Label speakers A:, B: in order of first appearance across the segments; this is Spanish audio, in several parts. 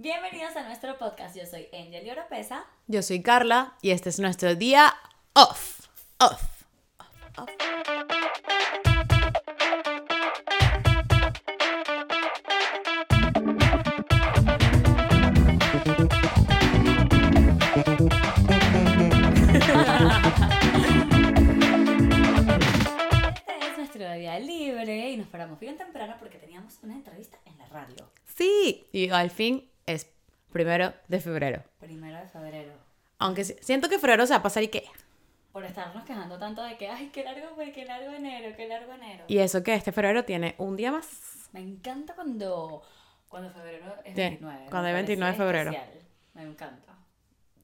A: Bienvenidos a nuestro podcast. Yo soy Angel y Oropesa.
B: Yo soy Carla y este es nuestro día off. Off. off, off.
A: Este es nuestro día libre y nos paramos bien temprano porque teníamos una entrevista en la radio.
B: Sí, y al fin es primero de febrero.
A: Primero de febrero.
B: Aunque si- siento que febrero se va a pasar y qué.
A: Por estarnos quejando tanto de que, ay, qué largo qué largo enero, qué largo enero.
B: Y eso que este febrero tiene un día más.
A: Me encanta cuando, cuando febrero es
B: Sí,
A: 29. me
B: cuando es 29 de febrero.
A: especial. Me encanta.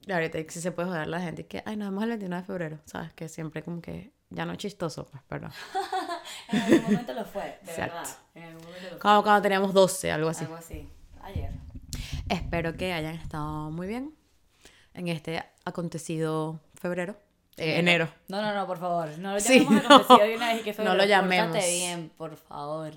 B: Y ahorita sí se puede joder la gente que, ay, nos vemos el 29 de febrero. Sabes que siempre como que ya no es chistoso, pues, pero.
A: En algún momento lo fue, de
B: Exacto.
A: verdad. En algún momento lo fue.
B: Como cuando teníamos 12, algo así.
A: Algo así.
B: Espero que hayan estado muy bien en este acontecido febrero. Eh, enero.
A: No, no, no, por favor. No lo
B: Sí,
A: llamemos
B: no.
A: acontecido de una vez y que
B: No lo llamemos.
A: Pórtate bien, por favor.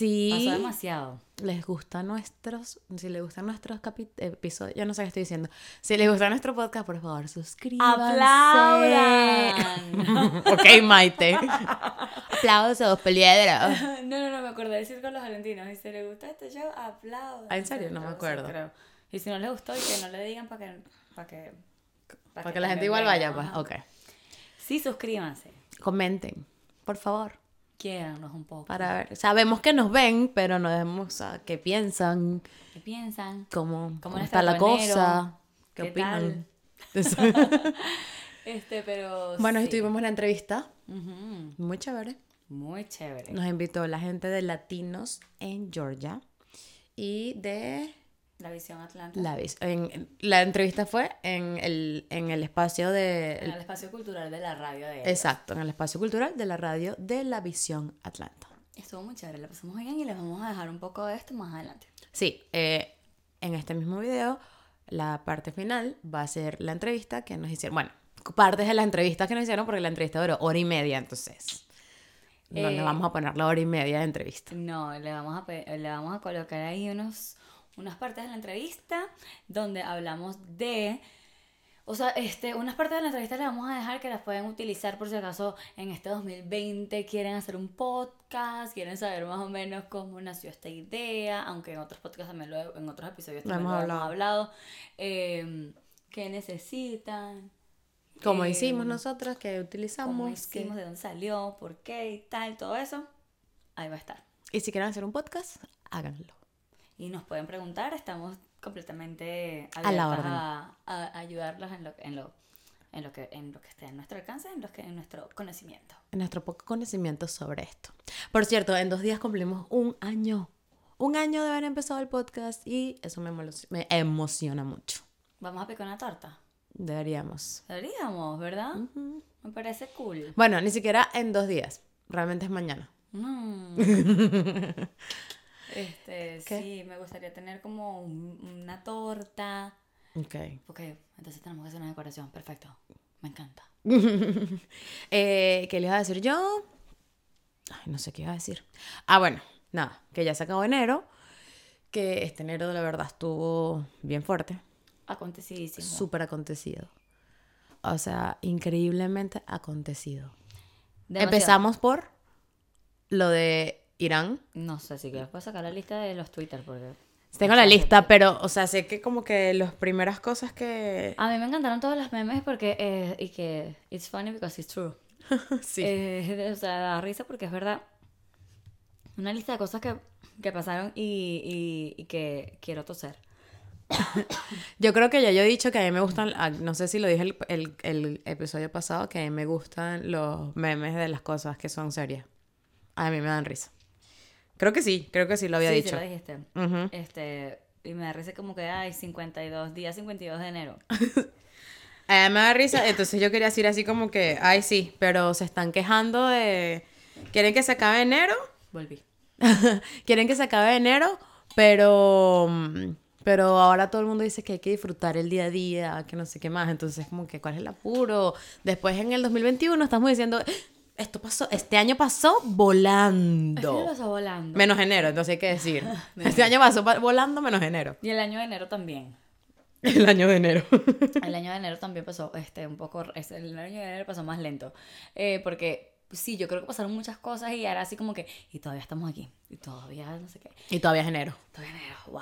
B: Si
A: Pasó demasiado.
B: les gustan nuestros, si les gustan nuestros episodios, yo no sé qué estoy diciendo. Si les gusta nuestro podcast, por favor, suscríbanse.
A: ¡Aplaudan!
B: ok, Maite. Aplausos, peliedra.
A: No, no, no, me acordé de decir con los valentinos. Y si les gusta este show, aplaudan.
B: Ah, ¿en serio? No me
A: Sí,
B: acuerdo.
A: creo. Y si no les gustó, y que no le digan para que, para que...
B: Para que la gente igual vaya, pues. Ok.
A: Sí, suscríbanse.
B: Comenten, por favor.
A: Quiérannos un poco.
B: Para ver. Sabemos que nos ven, pero no vemos a qué piensan,
A: ¿Qué piensan?
B: cómo,
A: ¿Cómo
B: está la cosa, qué,
A: ¿Qué
B: opinan.
A: Este, pero...
B: bueno,
A: sí.
B: y tuvimos la entrevista. Muy chévere.
A: Muy chévere.
B: Nos invitó la gente de Latinos en Georgia y de
A: La visión Atlanta.
B: la, vis- en, la entrevista fue en el, en el espacio de
A: En el espacio cultural de la radio de ellos.
B: exacto, en el espacio cultural de la radio de la Visión Atlanta.
A: Estuvo muy chévere, la pasamos bien y les vamos a dejar un poco de esto más adelante.
B: Sí, eh, en este mismo video la parte final va a ser la entrevista que nos hicieron, bueno, partes de la entrevista que nos hicieron porque la entrevista duró hora y media, entonces no le
A: Eh,
B: vamos a poner la hora y media de entrevista.
A: No, le vamos a, le vamos a colocar ahí unos, unas partes de la entrevista donde hablamos de... O sea, este, unas partes de la entrevista les vamos a dejar que las pueden utilizar por si acaso en este 2020 quieren hacer un podcast, quieren saber más o menos cómo nació esta idea, aunque en otros podcasts también lo he- en otros episodios también
B: hemos
A: lo hemos
B: hablado.
A: Eh, ¿Qué necesitan?
B: Como
A: eh,
B: hicimos nosotras, que
A: ¿Cómo
B: utilizamos. que-
A: hicimos? ¿De dónde salió? ¿Por qué? Y tal, todo eso. Ahí va a estar.
B: Y si quieren hacer un podcast, háganlo.
A: Y nos pueden preguntar, estamos completamente
B: A la orden.
A: a, a ayudarlas en lo, en, lo, en, lo que, en lo que esté a nuestro alcance, en, lo que, en nuestro conocimiento.
B: En nuestro poco conocimiento sobre esto. Por cierto, en dos días cumplimos un año. Un año de haber empezado el podcast y eso me, me emociona mucho.
A: Vamos a picar una torta.
B: Deberíamos.
A: Deberíamos, ¿verdad? Me parece cool.
B: Bueno, ni siquiera en dos días. Realmente es mañana.
A: Mm. este,
B: ¿Qué?
A: sí, me gustaría tener como un- una torta.
B: Ok.
A: Porque entonces tenemos que hacer una decoración. Perfecto. Me encanta.
B: Eh, ¿Qué les iba a decir yo? Ay, no sé qué iba a decir. Ah, bueno, nada, que ya se acabó enero. Que este enero, la verdad, estuvo bien fuerte.
A: Acontecidísimo.
B: Súper acontecido. O sea, increíblemente acontecido.
A: Demasiado.
B: Empezamos por lo de Irán.
A: No sé si quieres puedo sacar la lista de los Twitter porque...
B: Tengo la lista, pero, o sea, sé que como que las primeras cosas que...
A: A mí me encantaron todos los memes porque... eh, y que... It's funny because it's true.
B: sí.
A: Eh, o sea, da risa porque es verdad. Una lista de cosas que, que pasaron y, y, y que quiero toser.
B: Yo creo que ya yo he dicho que a mí me gustan, ah, no sé si lo dije el, el- el episodio pasado, que a mí me gustan los memes de las cosas que son serias. A mí me dan risa. Creo que sí, creo que sí lo había
A: sí,
B: dicho.
A: Sí, lo dijiste. Este... Y me da risa como que hay 52, día 52 de enero.
B: Me da risa, entonces yo quería decir así como que, ay sí, pero se están quejando de... ¿Quieren que se acabe enero?
A: Volví.
B: Quieren que se acabe enero, pero... Pero ahora todo el mundo dice que hay que disfrutar el día a día, que no sé qué más. Entonces, como que, ¿cuál es el apuro? Después, en el 2021, estamos diciendo, Esto pasó, este año pasó
A: Este
B: volando.
A: año pasó volando.
B: Menos enero, entonces hay que decir. Este año pasó pa- volando menos enero.
A: Y el año de enero también.
B: El año de enero.
A: El año de enero también pasó este, un poco. este, El año de enero pasó más lento. Eh, porque sí, yo creo que pasaron muchas cosas y era así como que. Y todavía estamos aquí. Y todavía no sé qué.
B: Y todavía es enero.
A: Todavía enero. ¡Wow!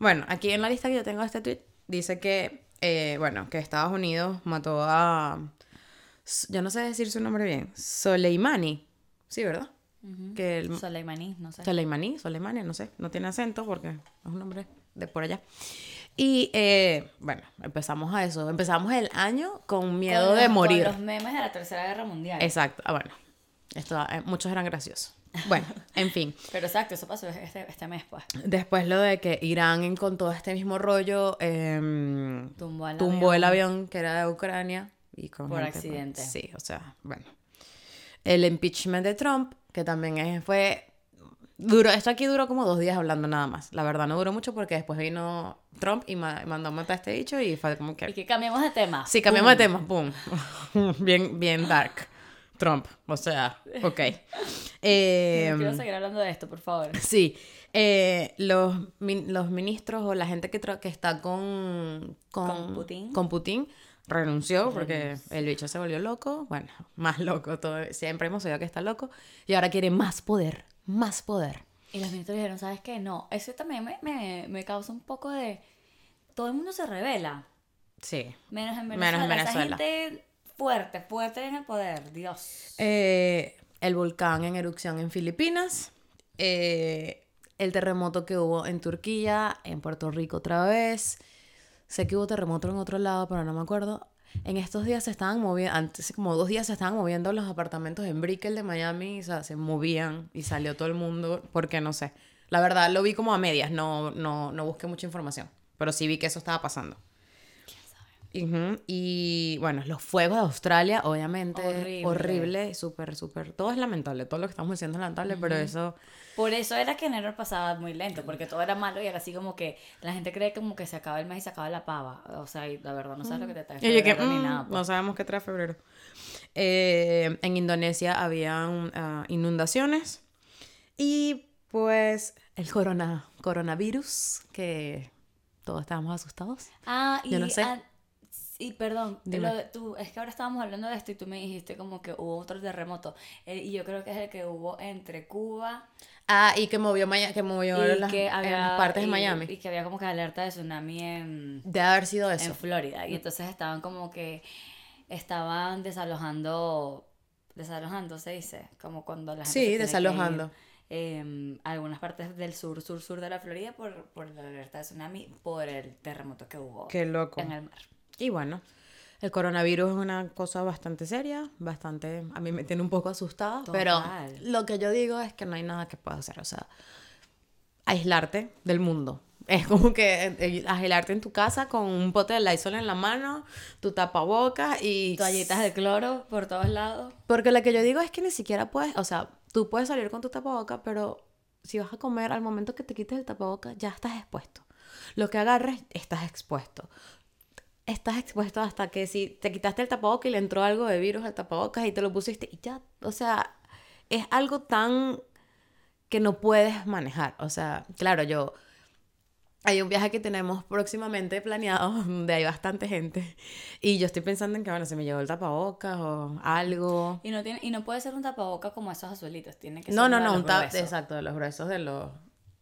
B: Bueno, aquí en la lista que yo tengo de este tweet dice que, eh, bueno, que Estados Unidos mató a. Yo no sé decir su nombre bien. Soleimani. Sí, ¿verdad? Que el,
A: Soleimani, no sé.
B: Soleimani, Soleimani, no sé, no tiene acento porque es un nombre de por allá. Y eh, bueno, empezamos a eso. Empezamos el año con miedo
A: Con
B: de
A: los-
B: morir.
A: Con los memes de la Tercera Guerra Mundial.
B: Exacto. Ah, bueno. Esto, eh, muchos eran graciosos. Bueno, en fin.
A: Pero exacto, eso pasó este, este mes, pues.
B: Después lo de que Irán con todo este mismo rollo em,
A: Tumbó el
B: tumbó
A: avión.
B: el avión que era de Ucrania y con
A: Por
B: gente, pues,
A: accidente.
B: sí, o sea, bueno. El impeachment de Trump, que también es- fue duró esto aquí duró como dos días hablando nada más. La verdad no duró mucho porque después vino Trump y ma- mandó a matar a este bicho y fue como
A: Y
B: que
A: que cambiamos de tema.
B: Sí, cambiamos de tema, pum. bien bien dark. Trump, o sea, ok.
A: No
B: Eh,
A: Quiero seguir hablando de esto, por favor.
B: Sí, eh, los, min- los ministros o la gente que, que está con, con,
A: Con Putin.
B: con Putin renunció porque el bicho se volvió loco. Bueno, más loco, todo, siempre hemos oído que está loco. Y ahora quiere más poder, más poder.
A: Y los ministros dijeron, ¿sabes qué? No, eso también me, me, me causa un poco de... Todo el mundo se revela.
B: Sí.
A: Menos en
B: Menos
A: Venezuela.
B: en Venezuela.
A: Esa gente fuerte, fuerte en el poder. Dios.
B: Eh, el volcán en erupción en Filipinas. eh, el terremoto que hubo en Turquía, en Puerto Rico otra vez. Sé que hubo terremoto en otro lado, pero no me acuerdo. En estos días se estaban moviendo, antes como dos días se estaban moviendo los apartamentos en Brickell de Miami, o sea, se movían y salió todo el mundo, porque no sé. La verdad lo vi como a medias, no, no, no busqué mucha información, pero sí vi que eso estaba pasando. Ujú, Y bueno, los fuegos de Australia, obviamente,
A: Horrible.
B: horrible, súper, súper, todo es lamentable, todo lo que estamos diciendo es lamentable, pero eso,
A: Por eso era que enero pasaba muy lento, porque todo era malo y era así como que la gente cree como que se acaba el mes y se acaba la pava. O sea, y la verdad no sabes lo que te trae.
B: y yo que,
A: febrero ni
B: mm,
A: nada. pues.
B: no sabemos qué trae febrero. Eh, en Indonesia habían ah, inundaciones y pues el corona, coronavirus, que todos estábamos asustados.
A: Ah, y,
B: Yo no sé.
A: Sí, perdón. Lo de- tú, es que ahora estábamos hablando de esto y tú me dijiste como que hubo otro terremoto. Eh, y yo creo que es el que hubo entre Cuba
B: Ah, y que movió, Maya- que movió
A: y
B: las,
A: que
B: en
A: había,
B: las partes
A: y-
B: de Miami.
A: Y que había como que alerta de tsunami en,
B: De haber sido eso.
A: en Florida. Y entonces estaban como que estaban desalojando, desalojando se dice, como cuando la gente
B: Sí, desalojando.
A: em, algunas partes del sur, sur, sur de la Florida por, por la alerta de tsunami, por el terremoto que hubo
B: Qué loco.
A: en el mar.
B: Y bueno, el coronavirus es una cosa bastante seria, bastante, a mí me tiene un poco asustada, pero lo que yo digo es que no hay nada que pueda hacer, o sea, aislarte del mundo. Es como que eh, aislarte en tu casa con un pote de Lysol en la mano, tu tapabocas y...
A: Toallitas de cloro por todos lados.
B: Porque lo que yo digo es que ni siquiera puedes, o sea, tú puedes salir con tu tapabocas, pero si vas a comer, al momento que te quites el tapabocas, ya estás expuesto. Lo que agarres, estás expuesto. Estás expuesto hasta que si te quitaste el tapabocas y le entró algo de virus al tapabocas y te lo pusiste y ya, o sea, es algo tan que no puedes manejar. O sea, claro, yo... Hay un viaje que tenemos próximamente planeado, donde hay bastante gente. Y yo estoy pensando en que, bueno, se me llevó el tapabocas o algo.
A: Y no, tiene, y no puede ser un tapaboca como esos azulitos, tiene que ser
B: No, no, no, un exacto, de los gruesos de los,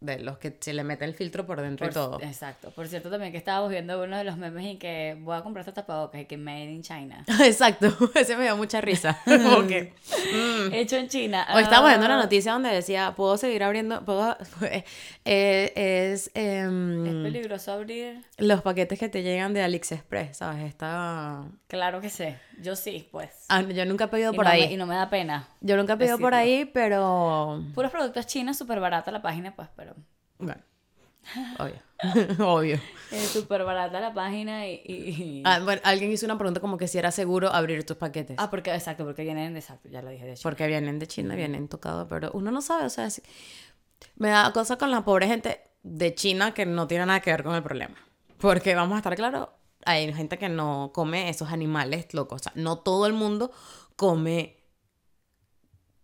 B: de los que se le mete el filtro por dentro
A: Por-
B: y todo.
A: Exacto. Por cierto, también que estábamos viendo uno de los memes y que voy a comprar este tapabocas y que made in China.
B: Exacto, ese me dio mucha risa. Que, mm.
A: Hecho en China.
B: Hoy estábamos viendo una
A: Ah,
B: noticia donde decía, puedo seguir abriendo, puedo, eh, es em,
A: Es peligroso abrir.
B: los paquetes que te llegan de AliExpress, ¿sabes? Está...
A: Claro que sé. Yo sí, pues.
B: Ah, yo nunca he pedido
A: Y
B: por
A: no
B: ahí.
A: Me, y no me da pena.
B: Yo nunca he pedido por ahí, pero...
A: Puros productos chinos, súper barata la página, pues, pero.
B: Bueno, obvio. obvio.
A: Es súper barata la página y. y-
B: Ah, bueno, alguien hizo una pregunta como que si era seguro abrir tus paquetes.
A: Ah, porque, exacto, porque vienen de exacto, ya lo dije de hecho.
B: Porque vienen de China, vienen tocados, pero uno no sabe, o sea, es- me da cosa con la pobre gente de China que no tiene nada que ver con el problema. Porque vamos a estar claros, hay gente que no come esos animales locos, o sea, no todo el mundo come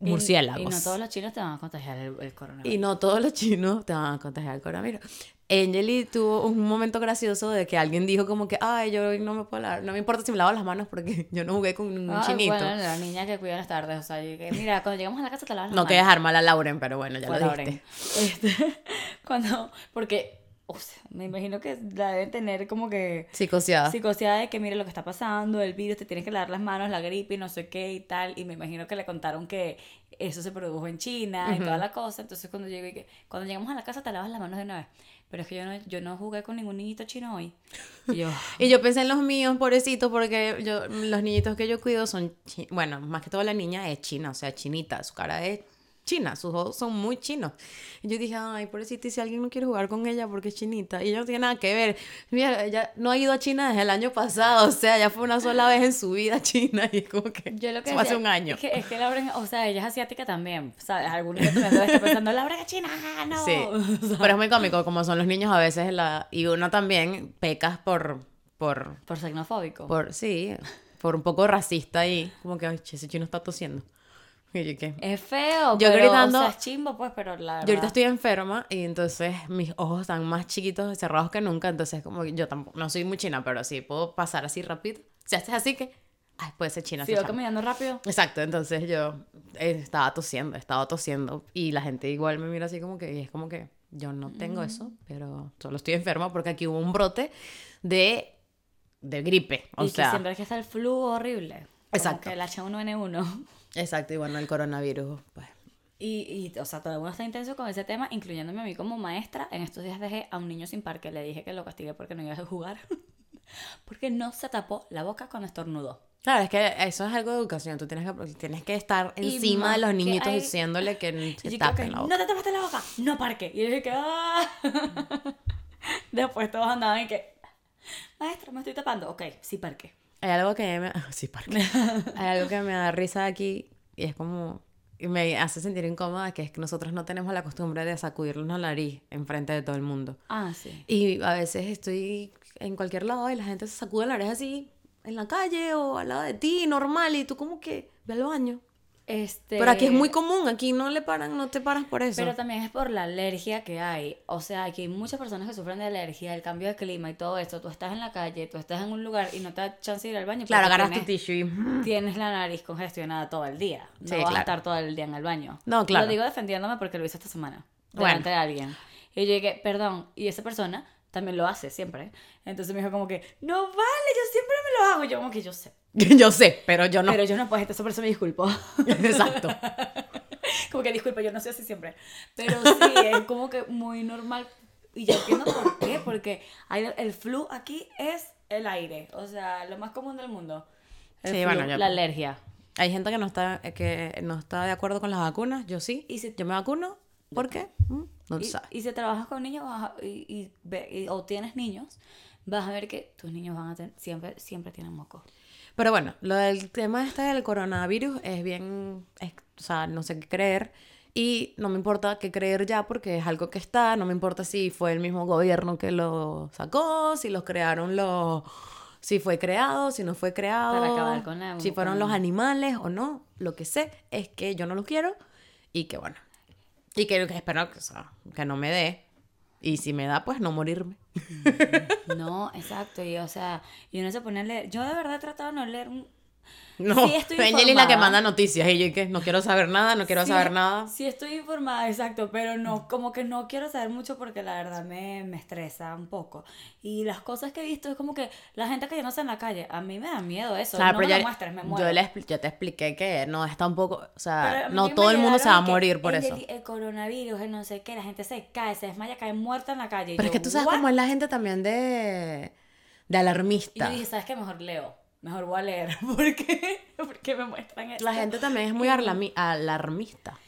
B: murciélagos.
A: Y, no todos los chinos te van a contagiar el, el coronavirus.
B: Y no todos los chinos te van a contagiar el coronavirus. Angeli tuvo un momento gracioso de que alguien dijo como que, ay, yo no me puedo lavar, no me importa si me lavo las manos porque yo no jugué con un
A: Ay,
B: chinito.
A: Bueno, la niña que cuida las tardes, o sea, que, mira, cuando llegamos a la casa te lavas las
B: no
A: manos.
B: quería dejar mal a Lauren, pero bueno, ya
A: Pues,
B: lo dijiste.
A: Este, cuando, porque, o sea, me imagino que la deben tener como que
B: Psicoseada.
A: psicoseada de que mire lo que está pasando, el virus, te tienes que lavar las manos, la gripe y no sé qué y tal. Y me imagino que le contaron que eso se produjo en China y toda la cosa. Entonces cuando llego y que, cuando llegamos a la casa te lavas las manos de una vez. Pero es que yo no, yo no jugué con ningún niñito chino hoy. Y yo,
B: Y yo pensé en los míos, pobrecitos, porque yo, los niñitos que yo cuido son, bueno, más que todo la niña es china, o sea, chinita, su cara es china, sus ojos son muy chinos. Y yo dije, ay, pobrecita, y si alguien no quiere jugar con ella porque es chinita, y ella no tiene nada que ver. Mira, ella no ha ido a China desde el año pasado, o sea, ya fue una sola vez en su vida a China, y es como que
A: yo lo que
B: fue hace
A: decía
B: un año.
A: Es que, es que o sea, ella es asiática también, ¿sabes? Algunos de debe estar pensando, Lauren es china, ah, no.
B: Sí, pero es muy cómico, como son los niños a veces, la, y uno también pecas por, por,
A: Por xenofóbico.
B: por, sí, por un poco racista ahí, como que, ay, ese chino está tosiendo. ¿Qué?
A: Es feo,
B: Yo
A: pero,
B: gritando-
A: o sea, es chimbo, pues, pero la
B: Yo ahorita
A: verdad-
B: estoy enferma y entonces mis ojos están más chiquitos cerrados que nunca, entonces como que yo tampoco, no soy muy china, pero sí puedo pasar así rápido. Si haces así que, ay, puede ser china.
A: Sigo caminando rápido.
B: Exacto, entonces yo eh, estaba tosiendo, estaba tosiendo y la gente igual me mira así como que, y es como que yo no tengo eso, pero solo estoy enferma porque aquí hubo un brote de, de gripe, o
A: y
B: sea,
A: que siempre es que está el flu horrible.
B: Exacto.
A: Como que el H1N1.
B: Exacto, y bueno, el coronavirus, pues,
A: Y, y, o sea, todo el mundo está intenso con ese tema, incluyéndome a mí como maestra. En estos días dejé a un niño sin parque. Le dije que lo castigué porque no iba a jugar. porque no se tapó la boca cuando estornudó.
B: Claro, es que eso es algo de educación. Tú tienes que, tienes que estar encima de los
A: que
B: niñitos
A: hay-
B: diciéndole que se tapen
A: que,
B: la boca.
A: no te tapaste la boca, no parque. Y yo dije que, ah. Después todos andaban y que, maestra, me estoy tapando. Ok, sí parque.
B: Hay algo que me... Sí. Hay algo que me da risa aquí y es como... Y me hace sentir incómoda, que es que nosotros no tenemos la costumbre de sacudirnos la nariz enfrente de todo el mundo.
A: Ah, sí.
B: Y a veces estoy en cualquier lado y la gente se sacude la nariz así en la calle o al lado de ti, normal, y tú como que ve al baño.
A: Este...
B: Pero aquí es muy común, aquí no le paran, no te paras por eso.
A: Pero también es por la alergia que hay. O sea, aquí hay muchas personas que sufren de alergia, el cambio de clima y todo esto. Tú estás en la calle, tú estás en un lugar y no te da chance de ir al baño.
B: claro, agarras tu tissue y...
A: tienes la nariz congestionada todo el día. No
B: Sí,
A: vas a estar todo el día en el baño.
B: No, claro.
A: Lo digo defendiéndome porque lo hice esta semana.
B: Bueno.
A: Delante de alguien. Y yo llegué, perdón, y esa persona también lo hace siempre. Entonces me dijo como que, no vale, yo siempre me lo hago. Y yo como que yo sé.
B: Yo sé, pero yo no.
A: Pero yo no, pues entonces por eso me disculpo.
B: Exacto.
A: como que disculpa, yo no sé así siempre. Pero sí, es como que muy normal. Y yo entiendo por qué, porque hay, el flu aquí es el aire. O sea, lo más común del mundo. El
B: Sí,
A: flu,
B: bueno, yo-
A: la alergia.
B: Hay gente que no está eh, que no está de acuerdo con las vacunas, yo sí.
A: Y si-
B: yo me vacuno, ¿por qué? Mm, No lo
A: Y,
B: sabes.
A: y si trabajas con niños vas a- y, y y- o tienes niños, vas a ver que tus niños van a tener, siempre, siempre tienen moco.
B: Pero bueno, lo del tema este del coronavirus es bien, es- o sea, no sé qué creer. Y no me importa qué creer ya porque es algo que está, no me importa si fue el mismo gobierno que lo sacó, si los crearon los, si fue creado, si no fue creado,
A: Para acabar con la-
B: si fueron
A: con-
B: los animales o no. Lo que sé es que yo no los quiero y que bueno, y que, que espero que, que no me dé. Y si me da, pues no morirme.
A: No, exacto. Y o sea, y uno se pone a leer. Yo de verdad he tratado de no leer un-
B: No,
A: Sí, estoy
B: Angel es la que manda noticias y yo que no quiero saber nada, no quiero
A: Sí,
B: saber nada.
A: Sí, estoy informada, exacto, pero no, como que no quiero saber mucho porque la verdad me, me estresa un poco. Y las cosas que he visto es como que la gente cayéndose en la calle, a mí me da miedo eso.
B: Claro,
A: no
B: pero
A: me
B: ya-
A: lo muestres, me muero.
B: yo, le yo te expliqué que no es tampoco, o
A: Pero
B: sea, no todo el mundo se va a
A: que
B: morir por
A: el
B: eso.
A: del- El, coronavirus, el no sé qué, la gente se cae, se desmaya, cae muerta en la calle. y
B: Pero es
A: yo,
B: que tú sabes
A: "What?".
B: cómo es la gente también de, de
A: Y
B: alarmista.
A: yo dije, ¿sabes qué? Mejor leo. Mejor voy a leer. ¿Por qué? Porque me muestran esto.
B: La gente también es muy alarmista.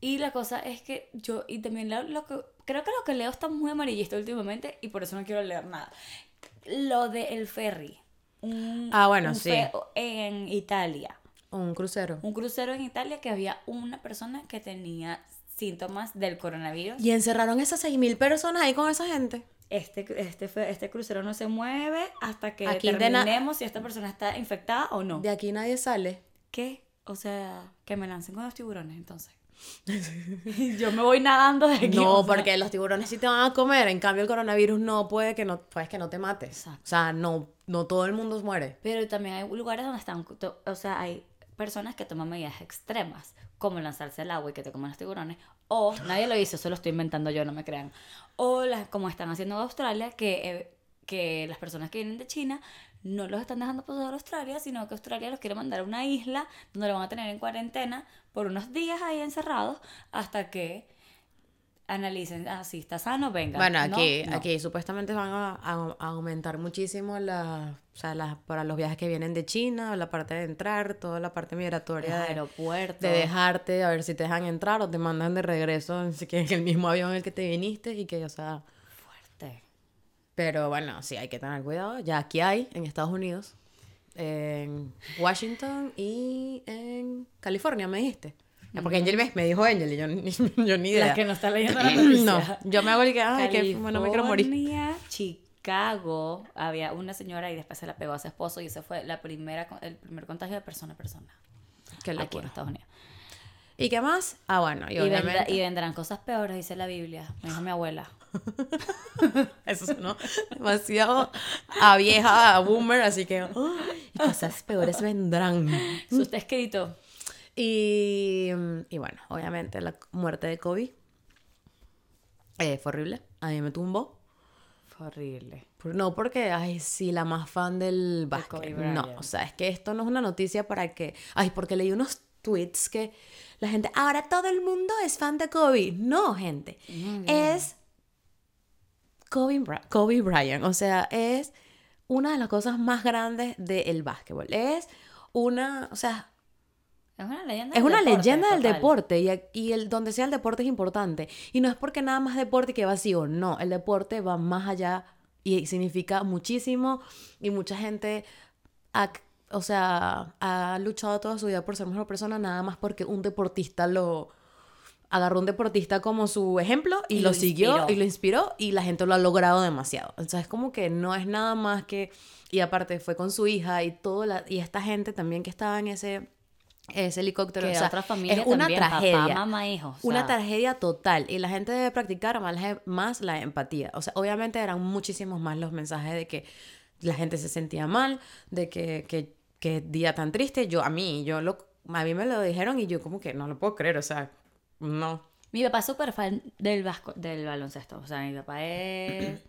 A: Y la cosa es que yo, y también leo lo que, creo que lo que leo está muy amarillista últimamente y por eso no quiero leer nada. Lo de el ferry. Un-
B: Ah, bueno,
A: un
B: sí.
A: En Italia.
B: Un crucero.
A: Un crucero en Italia que había una persona que tenía síntomas del coronavirus.
B: Y encerraron esas 6.000 personas ahí con esa gente.
A: Este, este, este crucero no se mueve hasta que
B: Aquí
A: determinemos si esta persona está infectada o no.
B: De aquí nadie sale.
A: ¿Qué O sea, que me lancen con los tiburones, entonces. yo me voy nadando de aquí.
B: No,
A: o sea.
B: porque los tiburones sí te van a comer. En cambio, el coronavirus no puede que no, puedes que no te mates.
A: Exacto.
B: O sea, no, no todo el mundo muere.
A: Pero también hay lugares donde están, o sea, hay personas que toman medidas extremas, como lanzarse al agua y que te coman los tiburones, o nadie lo hizo, eso lo estoy inventando yo, no me crean, o las, como están haciendo en Australia, que, eh, que las personas que vienen de China no los están dejando pasar a Australia, sino que Australia los quiere mandar a una isla donde lo van a tener en cuarentena por unos días ahí encerrados hasta que analicen, ah, si está sano, venga.
B: Bueno,
A: No,
B: aquí,
A: no.
B: aquí supuestamente van a, a- a aumentar muchísimo la, o sea, las- para los viajes que vienen de China, la parte de entrar, toda la parte migratoria de,
A: aeropuertos.
B: de dejarte, a ver si te dejan entrar o te mandan de regreso que en el mismo avión en el que te viniste y que, o sea,
A: Fuerte.
B: pero bueno, sí hay que tener cuidado. Ya aquí hay en Estados Unidos, en Washington y en California, me dijiste. Porque Angel me dijo Angel y yo, ni- yo ni idea.
A: La que no está leyendo la noticia.
B: no, yo me hago el que, ay, que bueno, me quiero morir.
A: Chicago, había una señora y después se la pegó a su esposo y ese fue la primera, el primer contagio de persona a persona.
B: Qué
A: Aquí en. Estados Unidos.
B: ¿Y qué más? Ah, bueno, y,
A: Y, vendrá- y vendrán cosas peores, dice la Biblia. Me dijo mi abuela.
B: Eso sonó demasiado a vieja, a boomer, así que... "Ay, y cosas peores vendrán.
A: Eso está escrito.
B: Y, y bueno, obviamente la muerte de Kobe eh, fue horrible. A mí me tumbó.
A: Fue horrible.
B: No porque, ay, sí, la más fan del básquet. No, o sea, es que esto no es una noticia para que... Ay, porque leí unos tweets que la gente, ahora todo el mundo es fan de Kobe. No, gente. Es Kobe, Kobe Bryant. O sea, es una de las cosas más grandes del básquetbol. Es una, o sea,
A: Es una leyenda
B: es
A: del
B: una
A: deporte,
B: leyenda del deporte y, y el, donde sea el deporte es importante. Y no es porque nada más deporte que vacío, no, el deporte va más allá y significa muchísimo y mucha gente ha, o sea, ha luchado toda su vida por ser mejor persona nada más porque un deportista lo agarró un deportista como su ejemplo y,
A: Y
B: lo,
A: lo
B: siguió y lo inspiró y la gente lo ha logrado demasiado. Entonces es como que no es nada más que y aparte fue con su hija y todo la, y esta gente también que estaba en ese ese helicóptero,
A: Que
B: o sea,
A: otra familia
B: es una
A: también, papá,
B: tragedia.
A: mamá, hijo, o
B: una
A: sea.
B: tragedia total. Y la gente debe practicar más, la- más la empatía. O sea, obviamente eran muchísimos más los mensajes de que la gente se sentía mal, de que, que, que día tan triste. Yo, a mí, yo lo, a mí me lo dijeron y yo como que no lo puedo creer, o sea, no.
A: Mi papá es súper fan del, vasco, del baloncesto. O sea, mi papá es...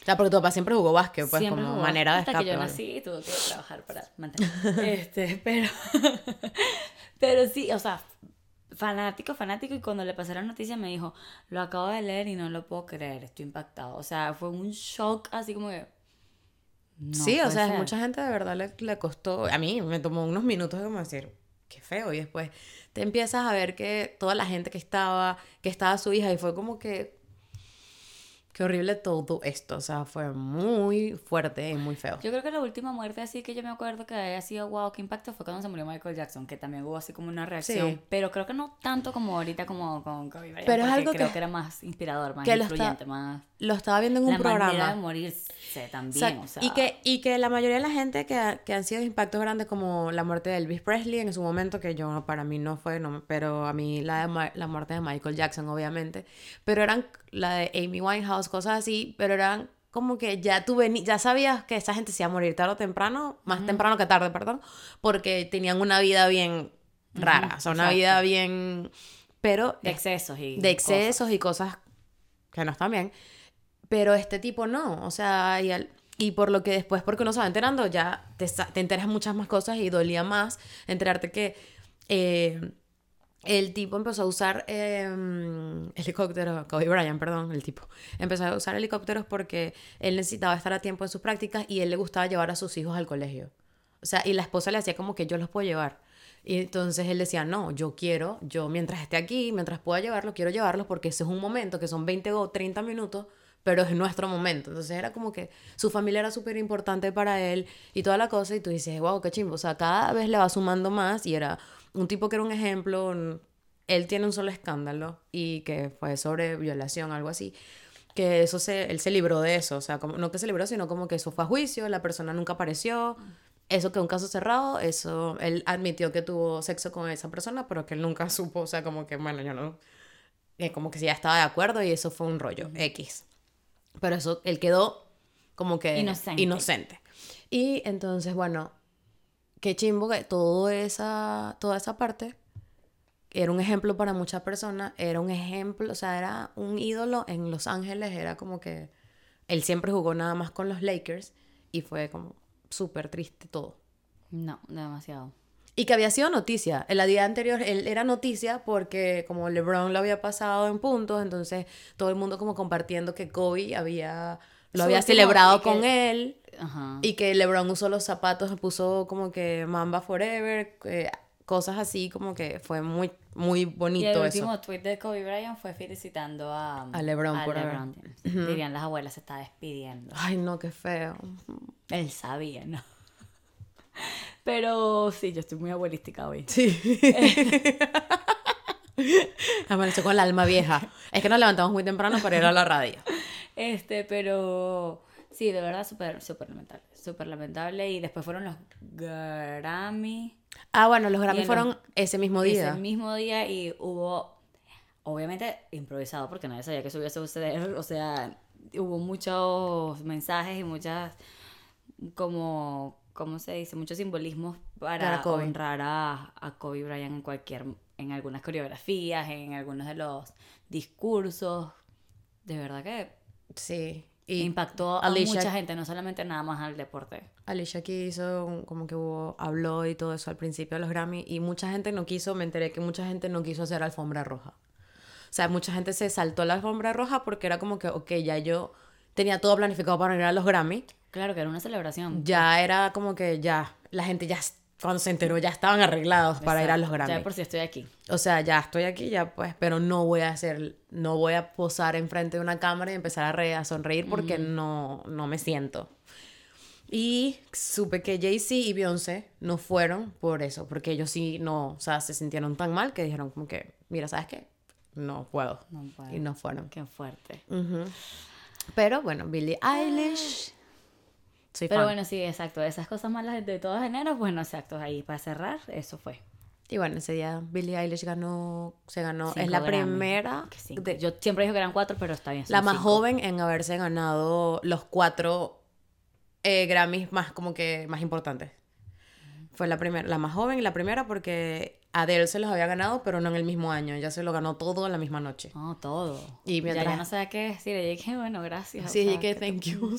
B: O sea, porque tu papá siempre jugó básquet, pues,
A: Siempre
B: como
A: jugó
B: manera de
A: hasta
B: escape.
A: que yo nací y tuve que trabajar para mantener. este, pero, pero sí, o sea, fanático, fanático. Y cuando le pasé la noticia me dijo, lo acabo de leer y no lo puedo creer, estoy impactado. O sea, fue un shock así como que. no
B: sí, o sea,
A: ser.
B: mucha gente de verdad le, le costó, a mí me tomó unos minutos de como decir, qué feo, y después te empiezas a ver que toda la gente que estaba, que estaba su hija, y fue como que, qué horrible todo esto, o sea, fue muy fuerte y muy feo.
A: Yo creo que la última muerte así que yo me acuerdo que haya sido wow, qué impacto fue cuando se murió Michael Jackson, que también hubo así como una reacción,
B: Sí.
A: pero creo que no tanto como ahorita como con Kobe Bryant,
B: Pero es algo
A: creo
B: que-
A: que, era más inspirador, más influyente, más
B: Lo estaba viendo en un
A: la
B: programa.
A: manera de morirse también,
B: Sa-
A: o sea,
B: y, que, y que la mayoría de la gente que, ha- que han sido impactos grandes como la muerte de Elvis Presley en su momento, que yo para mí no fue, no, pero a mí la, de la muerte de Michael Jackson obviamente, pero eran la de Amy Winehouse, cosas así, pero eran como que ya tú veni- ya sabías que esa gente se iba a morir tarde o temprano, más temprano que tarde, perdón, porque tenían una vida bien rara, o sea, una
A: exacto.
B: vida bien, pero
A: de excesos y
B: de excesos y cosas que no están bien. Pero este tipo no, o sea, y, al- y por lo que después, porque uno se va enterando, ya te, te enteras muchas más cosas y dolía más enterarte que eh, el tipo empezó a usar eh, helicópteros, Kobe Bryant, perdón, el tipo, empezó a usar helicópteros porque él necesitaba estar a tiempo en sus prácticas y él le gustaba llevar a sus hijos al colegio. O sea, y la esposa le hacía como que yo los puedo llevar. Y entonces él decía, no, yo quiero, yo mientras esté aquí, mientras pueda llevarlos, quiero llevarlos porque ese es un momento que son 20 o 30 minutos, pero es nuestro momento. Entonces era como que su familia era súper importante para él y toda la cosa y tú dices, wow, qué chimbo. O sea, cada vez le va sumando más y era un tipo que era un ejemplo, él tiene un solo escándalo y que fue sobre violación, algo así que eso se, él se libró de eso, o sea, como, no que se libró, sino como que eso fue a juicio, la persona nunca apareció eso que un caso cerrado, eso, él admitió que tuvo sexo con esa persona, pero que él nunca supo, o sea, como que, bueno, yo no, eh, como que sí ya estaba de acuerdo y eso fue un rollo, X. Pero eso, él quedó como que
A: Inocente.
B: inocente. Y entonces, bueno, qué chimbo que todo esa, toda esa parte era un ejemplo para muchas personas, era un ejemplo, o sea, era un ídolo en Los Ángeles, era como que él siempre jugó nada más con los Lakers y fue como súper triste todo.
A: No, demasiado.
B: Y que había sido noticia. En la día anterior él era noticia porque como LeBron lo había pasado en puntos, entonces todo el mundo como compartiendo que Kobe había lo había celebrado
A: que-
B: con él
A: Ajá.
B: y que LeBron usó los zapatos, puso como que Mamba Forever, eh, cosas así como que fue muy muy
A: Y el
B: bonito
A: último
B: eso.
A: tweet de Kobe Bryant fue felicitando a,
B: A LeBron
A: a
B: por
A: LeBron. Dirían las abuelas, se está despidiendo.
B: Ay, no, qué feo.
A: Él sabía, ¿no? Pero sí, yo estoy muy abuelística hoy.
B: Sí. Amaneció con la alma vieja. Es que nos levantamos muy temprano para ir a la radio.
A: Este, pero sí, de verdad, súper, súper lamentable. Súper lamentable. Y después fueron los Grammy.
B: Ah, bueno, los Grammy fueron
A: los-
B: ese mismo día.
A: Ese mismo día y hubo, obviamente improvisado porque nadie sabía que eso iba a suceder, o sea, hubo muchos mensajes y muchas, como, ¿cómo se dice? Muchos simbolismos para,
B: Para
A: honrar a, a Kobe Bryant en cualquier, en algunas coreografías, en algunos de los discursos. De verdad que
B: Sí. Y
A: impactó a mucha gente, no solamente nada más al deporte.
B: Alicia quiso, un- como que hubo, habló y todo eso al principio de los Grammy y mucha gente no quiso, me enteré que mucha gente no quiso hacer alfombra roja. O sea, mucha gente se saltó la alfombra roja porque era como que, ok, ya yo tenía todo planificado para ir a los Grammy.
A: Claro que era una celebración.
B: Ya era como que ya, la gente ya, cuando se enteró, ya estaban arreglados para ir a los Grammy.
A: Ya por si estoy aquí.
B: O sea, ya estoy aquí, ya pues, pero no voy a hacer, no voy a posar enfrente de una cámara y empezar a, re- a sonreír porque no, no me siento. Y supe que Jay-Z y Beyoncé no fueron por eso, porque ellos sí no, o sea, se sintieron tan mal que dijeron como que, mira, ¿sabes qué? No puedo.
A: No puedo.
B: Y no fueron.
A: Qué fuerte.
B: Pero bueno, Billie Eilish. Soy
A: Pero
B: fan.
A: bueno, sí, exacto. Esas cosas malas de todos enero, bueno, exacto. Ahí para cerrar, eso fue.
B: Y bueno, ese día Billie Eilish ganó, se ganó, es
A: Cinco
B: la
A: Grammy.
B: primera, de-
A: Yo siempre dije que eran cuatro, pero está bien.
B: la más
A: cinco.
B: joven en haberse ganado los cuatro eh, Grammys más como que más importantes. Fue la primera, la más joven y la primera porque Adele se los había ganado, pero no en el mismo año. Ella se lo ganó todo en la misma noche.
A: No, todo.
B: Y
A: Ya,
B: mientras-
A: ya no sé qué decir. Y dije, bueno, gracias.
B: Sí, y que thank you.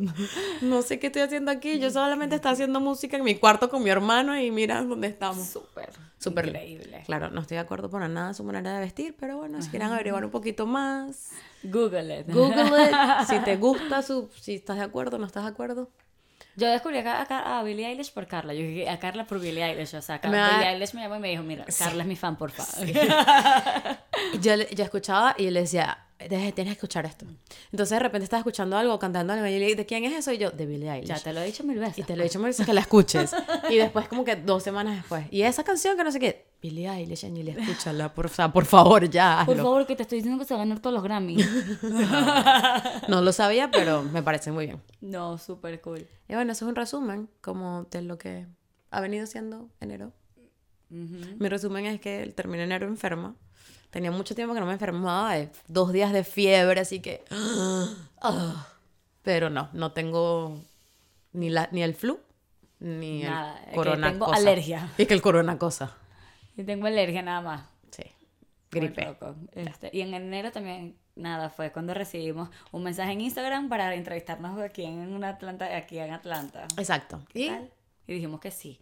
B: no sé qué estoy haciendo aquí. Yo solamente estaba haciendo música en mi cuarto con mi hermano y mira dónde estamos.
A: Súper.
B: Súper
A: Increíble.
B: Claro, no estoy de acuerdo para nada su manera de vestir, pero bueno, si quieren averiguar un poquito más,
A: Google it.
B: Google it. Si te gusta, su, si estás de acuerdo, no estás de acuerdo.
A: Yo descubrí a, a, a Billie Eilish por Carla. Yo dije a Carla por Billie Eilish. O sea, Car-
B: Me
A: Billie Eilish me llamó y me dijo, mira, Carla es mi fan, por favor.
B: Y Yo, yo escuchaba y le decía, "Deje- tienes que escuchar esto. Entonces de repente estaba escuchando algo, cantando algo, y ¿de quién es eso? Y yo, de Billie Eilish.
A: ya te lo he dicho mil veces.
B: Y te lo he dicho mil veces que la escuches. Y después como que dos semanas después. Y esa canción que no sé qué, Billie Eilish, Angelia, escúchala, por, o sea, por favor, ya.
A: Por
B: hazlo.
A: favor, que te estoy diciendo que se va a ganar todos los Grammy.
B: No lo sabía, pero me parece muy bien.
A: no, súper cool.
B: Y bueno, eso es un resumen como de lo que ha venido siendo enero.
A: Ujú.
B: Mi resumen es que terminé enero enferma. Tenía mucho tiempo que no me enfermaba, dos días de fiebre, así que... ah. Pero no, no tengo ni, la, ni el flu, ni
A: Nada,
B: el
A: que
B: corona
A: tengo
B: cosa.
A: alergia.
B: Y que el corona cosa.
A: Y tengo alergia nada más.
B: Sí. Gripe.
A: loco. Este, y en enero también, nada, fue cuando recibimos un mensaje en Instagram para entrevistarnos aquí en una Atlanta, aquí en Atlanta.
B: Exacto. Y
A: ¿Tal? Y dijimos que sí.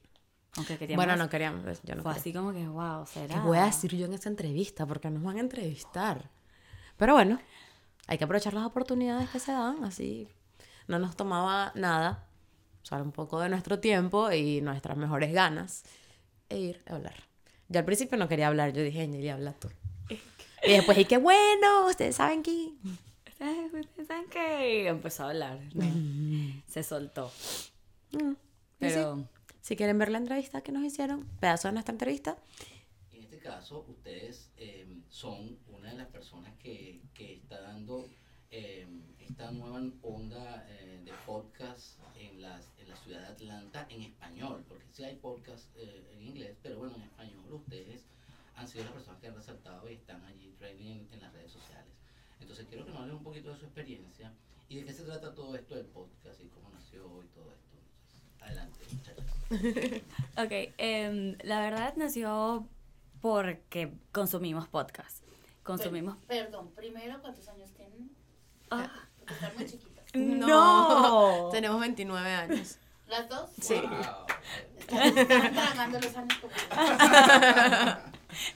A: Aunque queríamos.
B: bueno, no queríamos, pues, yo no
A: Fue
B: quería.
A: así como que, wow, será.
B: ¿Qué voy a decir yo en esa entrevista? Porque nos van a entrevistar. Pero bueno, hay que aprovechar las oportunidades que se dan, así no nos tomaba nada, usar un poco de nuestro tiempo y nuestras mejores ganas e ir a hablar. Yo al principio no quería hablar, yo dije, Angeli, habla tú. Y después, y qué bueno, ustedes saben que...
A: ¿ustedes saben qué? Y empezó a hablar. ¿no? Se soltó.
B: Mm,
A: Pero.
B: sí, si quieren ver la entrevista que nos hicieron, pedazo de nuestra entrevista,
C: En este caso, ustedes eh, son una de las personas que, que está dando, eh, esta nueva onda eh, de podcast en, las, ciudad de Atlanta en español, porque sí hay podcast eh, en inglés, pero bueno, en español ustedes han sido las personas que han resaltado y están allí training en, en las redes sociales. Entonces quiero que nos hablen un poquito de su experiencia y de qué se trata todo esto del podcast y cómo nació y todo esto. Entonces, adelante, muchachas.
A: Ok, em, la verdad nació porque consumimos podcast. Consumimos...
D: Per- Perdón, primero, ¿cuántos años tienen?
A: Ah,
D: Porque están muy chiquitas.
A: ¡No!
B: Tenemos 29 años.
D: ¿Las dos?
B: Sí.
C: Wow.
D: Están, tragando los años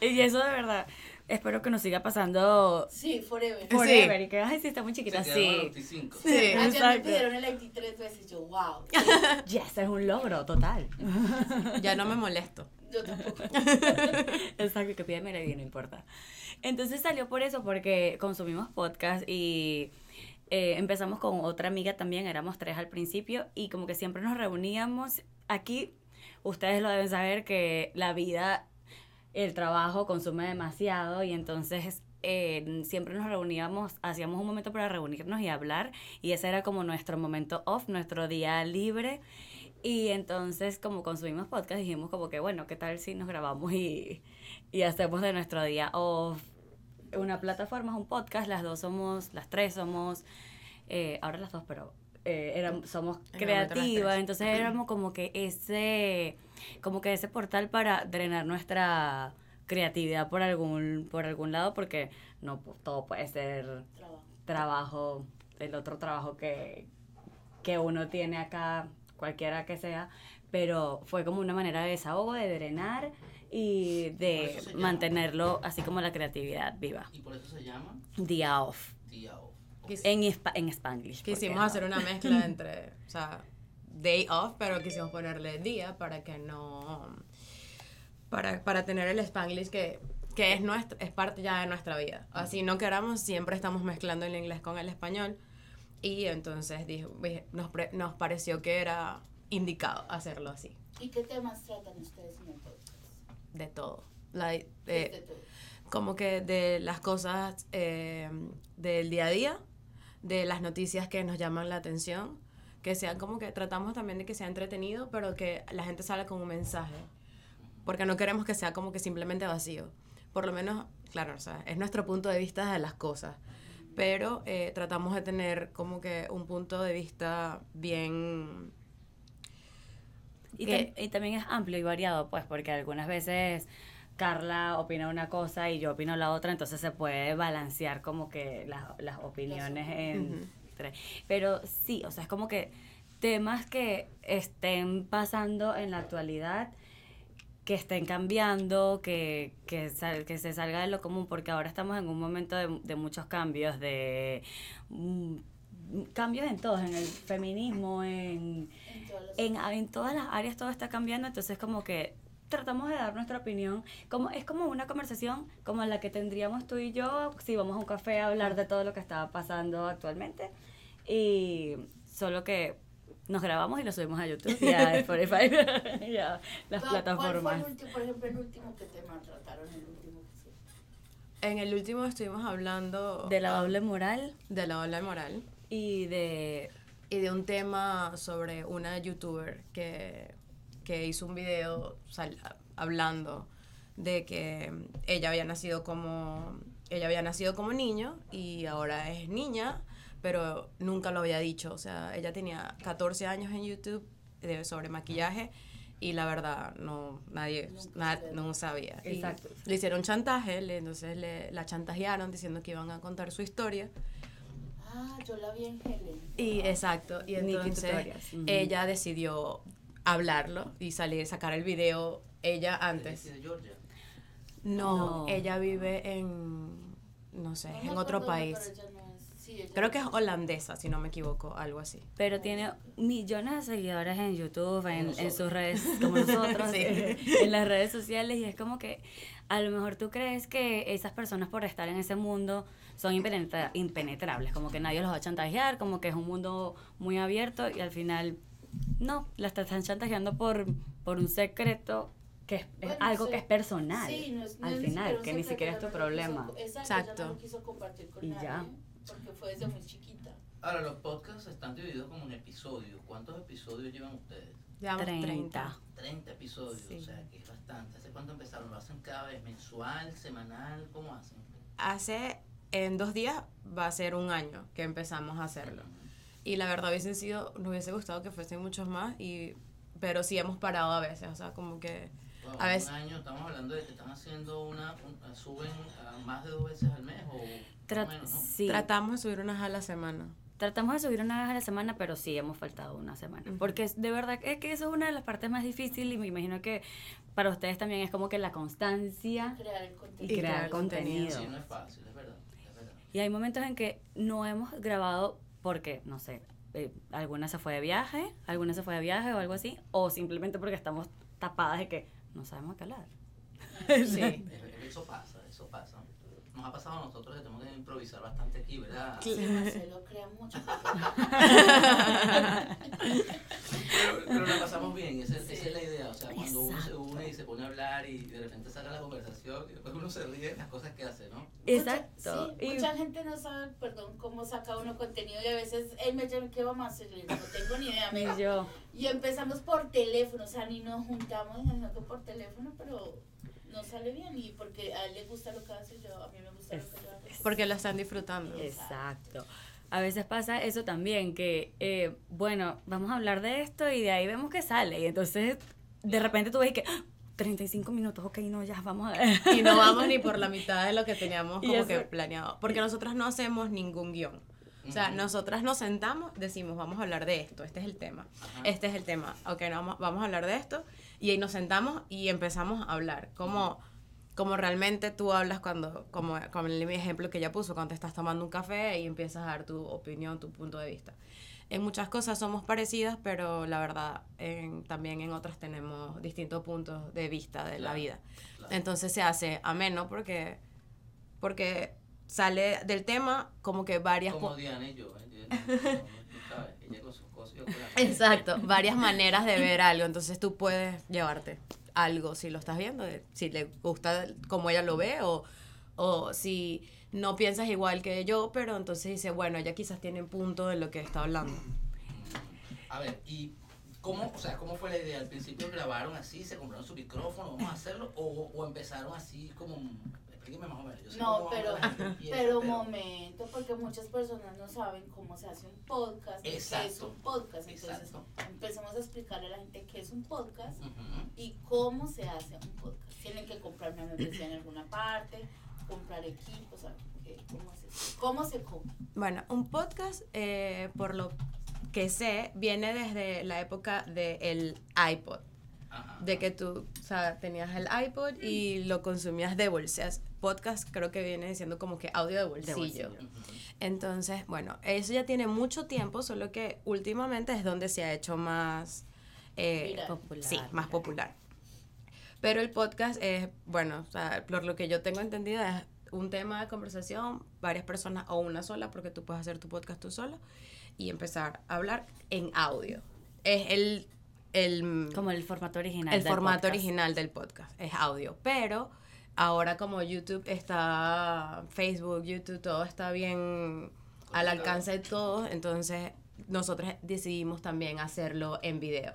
A: y eso de verdad, espero que nos siga pasando
D: Sí, forever.
B: Sí.
A: forever. Y que, ay, sí, está muy
C: Se
A: chiquita,
C: los
A: sí.
C: 25.
B: Sí.
D: Ayer me pidieron el IT tres veces. Yo, wow.
A: Yes, es un logro, total.
B: Ya no me molesto.
D: Yo tampoco.
A: Exacto, que pídeme ID, no importa. Entonces salió por eso, porque consumimos podcast y eh, empezamos con otra amiga también, éramos tres al principio, y como que siempre nos reuníamos. Aquí, ustedes lo deben saber que la vida, el trabajo consume demasiado, y entonces eh, siempre nos reuníamos, hacíamos un momento para reunirnos y hablar, y ese era como nuestro momento off, nuestro día libre. Y entonces, como consumimos podcast, dijimos como que, bueno, ¿qué tal si nos grabamos y, y hacemos de nuestro día off una plataforma, un podcast? Las dos somos, las tres somos, eh, ahora las dos, pero eh, éramos, somos creativas, entonces éramos como que ese, como que ese portal para drenar nuestra creatividad por algún, por algún lado, porque no todo puede ser
D: Trabajo.
A: trabajo, el otro trabajo que, que uno tiene acá, cualquiera que sea, pero fue como una manera de desahogo, de drenar y de mantenerlo así como la creatividad viva.
C: Y por eso se llama
A: Día off.
C: día off.
B: Quis-
A: En, en Spanglish. ¿por qué
B: Quisimos
A: no?
B: hacer una mezcla entre, o sea, day off, pero quisimos ponerle día para que no, para, para tener el spanglish que, que es, nuestro, es parte ya de nuestra vida. Así no queramos, siempre estamos mezclando el inglés con el español y entonces dijo, dije, nos, pre- nos pareció que era indicado hacerlo así,
D: ¿Y qué temas tratan ustedes en el podcast?
B: De todo. Eh,
D: todo.
B: como que de las cosas eh, del día a día, de las noticias que nos llaman la atención, que sean como que tratamos también de que sea entretenido, pero que la gente salga con un mensaje, porque no queremos que sea como que simplemente vacío. Por lo menos, claro, o sea, es nuestro punto de vista de las cosas, pero eh, tratamos de tener como que un punto de vista bien...
A: Y,
B: que-
A: tam- y también es amplio y variado, pues, porque algunas veces Carla opina una cosa y yo opino la otra, entonces se puede balancear como que las, las opiniones entre... Pero sí, o sea, es como que temas que estén pasando en la actualidad, que estén cambiando, que, que, sal- que se salga de lo común, porque ahora estamos en un momento de, de muchos cambios, de mm, cambios en todos, en el feminismo, en
D: En todas las-
A: en, en todas las áreas todo está cambiando, entonces como que tratamos de dar nuestra opinión, como es como una conversación como la que tendríamos tú y yo si vamos a un café a hablar de todo lo que está pasando actualmente y solo que nos grabamos y lo subimos a YouTube y a Spotify y a las
D: ¿Cuál-
A: plataformas.
D: ¿Cuál fue el último, por ejemplo, el último que tema trataron? El último que?
B: En el último estuvimos hablando
A: De la doble moral
B: de la ola moral.
A: Y de
B: y de un tema sobre una youtuber que, que hizo un video sal- hablando de que ella había nacido como ella había nacido como niño y ahora es niña pero nunca lo había dicho. O sea ella tenía 14 años en YouTube de- sobre maquillaje y la verdad no nadie na- no sabía. Y
A: Exacto.
B: le hicieron chantaje le- entonces le, la chantajearon diciendo que iban a contar su historia
D: Ah, yo la vi en Helen.
B: y exacto, y entonces ella decidió hablarlo y salir, sacar el video ella antes.
C: de Georgia.
B: No,
A: No.
B: ella vive en, no sé,
D: No
B: en otro país.
D: pero ella sí,
B: Creo que es holandesa, si no me equivoco, algo así.
A: Pero tiene millones de seguidores en YouTube, en, sus redes, como nosotros,
B: Sí.
A: en las redes sociales, y es como que a lo mejor tú crees que esas personas por estar en ese mundo son impenetra- impenetrables, como que nadie los va a chantajear, como que es un mundo muy abierto, y al final, no, la están chantajeando por, por un secreto que es, algo
D: sí.
A: que es personal,
D: Sí, no es- no
A: al final, que ni siquiera es tu problema.
D: quiso- exacto, ella
B: Exacto.
D: no lo quiso compartir con
A: Y
D: nadie,
A: ya.
D: Porque fue desde muy chiquita.
C: Ahora, los podcasts están divididos como en episodios. ¿Cuántos episodios llevan ustedes?
B: Llevamos
A: 30.
B: 30.
C: 30 episodios,
B: Sí.
C: o sea, que es bastante. ¿Hace cuánto empezaron? ¿Lo hacen cada vez? ¿Mensual? ¿Semanal? ¿Cómo hacen?
B: Hace, en dos días va a ser un año que empezamos a hacerlo. Y la verdad hubiesen sido, nos hubiese gustado que fuesen muchos más, y, pero sí hemos parado a veces, o sea, como que...
C: Bueno,
B: A veces-
C: Un año, estamos hablando de que están haciendo una, un- suben ah, más de dos veces al mes o
A: Tra-
C: más o menos, ¿no?
A: sí,
B: Tratamos de subir unas a la semana.
A: tratamos de subir una vez a la semana, pero sí hemos faltado una semana. Porque de verdad es que eso es una de las partes más difíciles y me imagino que para ustedes también es como que la constancia
D: Crear el
A: y
D: contenido.
A: crear
B: crear
A: contenido.
B: contenido.
C: Sí, no es fácil, es verdad. Es verdad.
A: Y hay momentos en que no hemos grabado porque, no sé, eh, alguna se fue de viaje, alguna se fue de viaje o algo así, o simplemente porque estamos tapadas de que no sabemos qué hablar.
B: Sí.
C: Eso pasa, eso pasa. Nos ha pasado a nosotros que tenemos que improvisar bastante aquí, ¿verdad?
D: Sí, Marcelo crea mucho.
C: Pero, pero la pasamos bien, esa, esa es la idea. O sea, cuando uno se une y se pone a hablar y de repente saca la conversación y después uno se ríe de las cosas que hace, ¿no?
A: Exacto.
D: Mucha, sí,
A: Y-
D: mucha gente no sabe, perdón, cómo saca uno contenido y a veces él me llama, ¿qué vamos a hacer? No tengo ni idea,
A: y
D: amiga.
A: yo,
D: Y empezamos por teléfono, o sea, ni nos juntamos, sino que por teléfono, pero no sale bien. Y porque a él le gusta lo que hace yo, a mí me gusta lo que yo hago.
B: Porque lo están disfrutando.
A: exacto. A veces pasa eso también, que, eh, bueno, vamos a hablar de esto y de ahí vemos que sale. Y entonces, de repente tú ves que, "Ah, 35 minutos, ok, no, ya, vamos a ver.
B: Y no vamos ni por la mitad de lo que teníamos como
A: eso-
B: que planeado. Porque nosotros no hacemos ningún guion. O sea,
C: Ujú.
B: nosotras nos sentamos, decimos, vamos a hablar de esto, este es el tema, este es el tema, ok, no, vamos, vamos a hablar de esto, y ahí nos sentamos y empezamos a hablar, como, como realmente tú hablas cuando, como, como el ejemplo que ella puso, cuando te estás tomando un café y empiezas a dar tu opinión, tu punto de vista. En muchas cosas somos parecidas, pero la verdad, en- también en otras tenemos distintos puntos de vista de la vida. Entonces se hace ameno porque, porque sale del tema como que varias...
C: Como Diana y yo, ¿eh? No, no, no sabes, ella con sus cosas y yo con las mías.
B: Exacto, varias maneras de ver algo. Entonces tú puedes llevarte algo si lo estás viendo, si le gusta como ella lo ve o, o si no piensas igual que yo, pero entonces dice, bueno, ella quizás tiene un punto de lo que está hablando.
C: A ver, ¿y cómo, o sea, cómo fue la idea? ¿Al principio grabaron así, se compraron su micrófono, vamos a hacerlo? ¿O, o empezaron así como... Explíqueme más o menos. Yo sé
D: No,
C: cómo
D: pero,
C: empieza,
D: pero momento, porque muchas personas no saben cómo se hace un podcast, qué es
C: Exacto.
D: un podcast. Entonces,
C: Exacto.
D: empecemos a explicarle a la gente qué es un podcast y cómo se hace un podcast. Tienen que comprar una membresía en alguna parte, comprar equipos, o sea, ¿qué- ¿cómo se, cómo se compra?
B: Bueno, un podcast, eh, por lo que sé, viene desde la época del iPod.
C: Ajá.
B: de que tú, o sea, tenías el iPod y lo consumías de bolsas. Podcast creo que viene diciendo como que audio de bolsillo. Entonces, bueno, eso ya tiene mucho tiempo, solo que últimamente es donde se ha hecho más eh.
A: Popular.
B: Sí, más popular. Pero el podcast es, bueno, o sea, por lo que yo tengo entendido, es un tema de conversación, varias personas o una sola, porque tú puedes hacer tu podcast tú solo y empezar a hablar en audio. Es el, el,
A: Como el formato original.
B: el
A: del
B: formato
A: podcast.
B: original del podcast, es audio. Pero ahora como YouTube está, Facebook, YouTube, todo está bien al alcance de todos, entonces nosotros decidimos también hacerlo en video.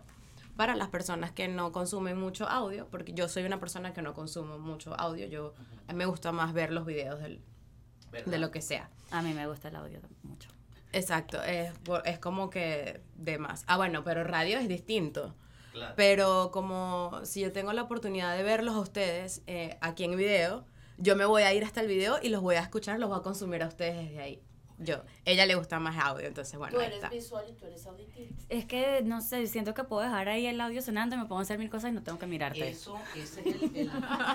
B: Para las personas que no consumen mucho audio, porque yo soy una persona que no consumo mucho audio, yo me gusta más ver los videos de lo que sea.
A: A mí me gusta el audio mucho.
B: Exacto, es, es como que de más. Ah, bueno, pero radio es distinto.
C: Claro.
B: Pero como si yo tengo la oportunidad de verlos a ustedes eh, aquí en video, yo me voy a ir hasta el video y los voy a escuchar, los voy a consumir a ustedes desde ahí. Yo, ella le gusta más audio, entonces bueno,
D: tú
B: ahí
D: eres
B: está.
D: visual y tú eres auditivo.
A: Es que, no sé, siento que puedo dejar ahí el audio sonando y me puedo hacer mil cosas y no tengo que mirarte.
C: Eso, ese es el... el-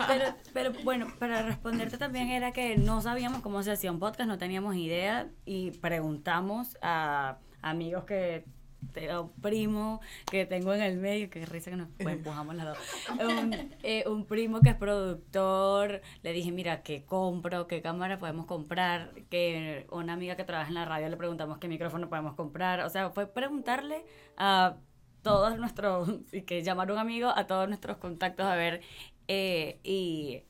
A: Pero, pero bueno, para responderte también era que no sabíamos cómo se hacía un podcast, no teníamos idea y preguntamos a amigos que primo que tengo en el medio, que risa que nos pues, empujamos las dos. Un, eh, un primo que es productor, le dije, mira, ¿qué compro? ¿Qué cámara podemos comprar? Que una amiga que trabaja en la radio le preguntamos qué micrófono podemos comprar. O sea, fue preguntarle a todos nuestros, y que llamar a un amigo a todos nuestros contactos a ver, eh, y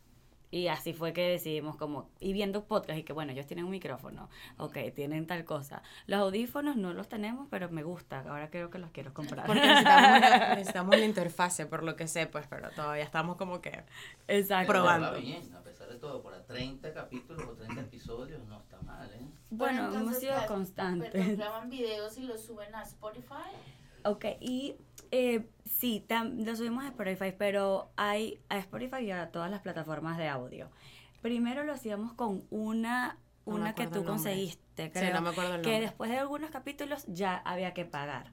A: Y así fue que decidimos como, y viendo podcast y que bueno, ellos tienen un micrófono, ok, tienen tal cosa. Los audífonos no los tenemos, pero me gusta, ahora creo que los quiero comprar.
B: Porque necesitamos, una- necesitamos la interfase, por lo que sé, pues, pero todavía estamos como que...
A: Exacto.
C: Pero va
B: probando.
C: bien, a pesar de todo, por 30 capítulos o 30 episodios, no está mal, ¿eh?
A: Bueno,
D: Pero
A: hemos sido constantes.
D: Perdón, graban videos y los suben a Spotify.
A: Ok, y eh, sí, tam- lo subimos a Spotify, pero hay a Spotify y a todas las plataformas de audio. Primero lo hacíamos con una,
B: No
A: una que tú conseguiste,
B: Sí,
A: creo,
B: no me acuerdo el
A: que después de algunos capítulos ya había que pagar.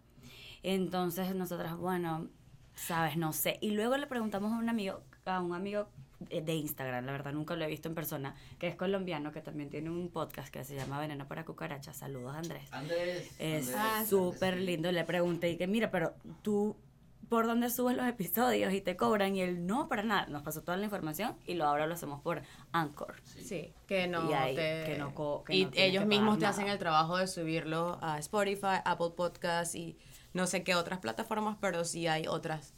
A: Entonces nosotras, bueno, sabes, no sé. Y luego le preguntamos a un amigo, a un amigo de Instagram, la verdad nunca lo he visto en persona, que es colombiano, que también tiene un podcast que se llama Veneno para Cucarachas. Saludos, Andrés.
C: Andrés.
A: Es súper lindo. Le pregunté y que, mira, pero tú, ¿por dónde subes los episodios y te cobran? Y él, no, para nada. Nos pasó toda la información y lo ahora lo hacemos por Anchor.
C: Sí.
B: Sí, que no
A: Y ahí,
B: te...
A: que no co- que
B: y
A: no
B: ellos
A: que
B: mismos te hacen el trabajo de subirlo a Spotify, Apple Podcasts y no sé qué otras plataformas, pero sí hay otras.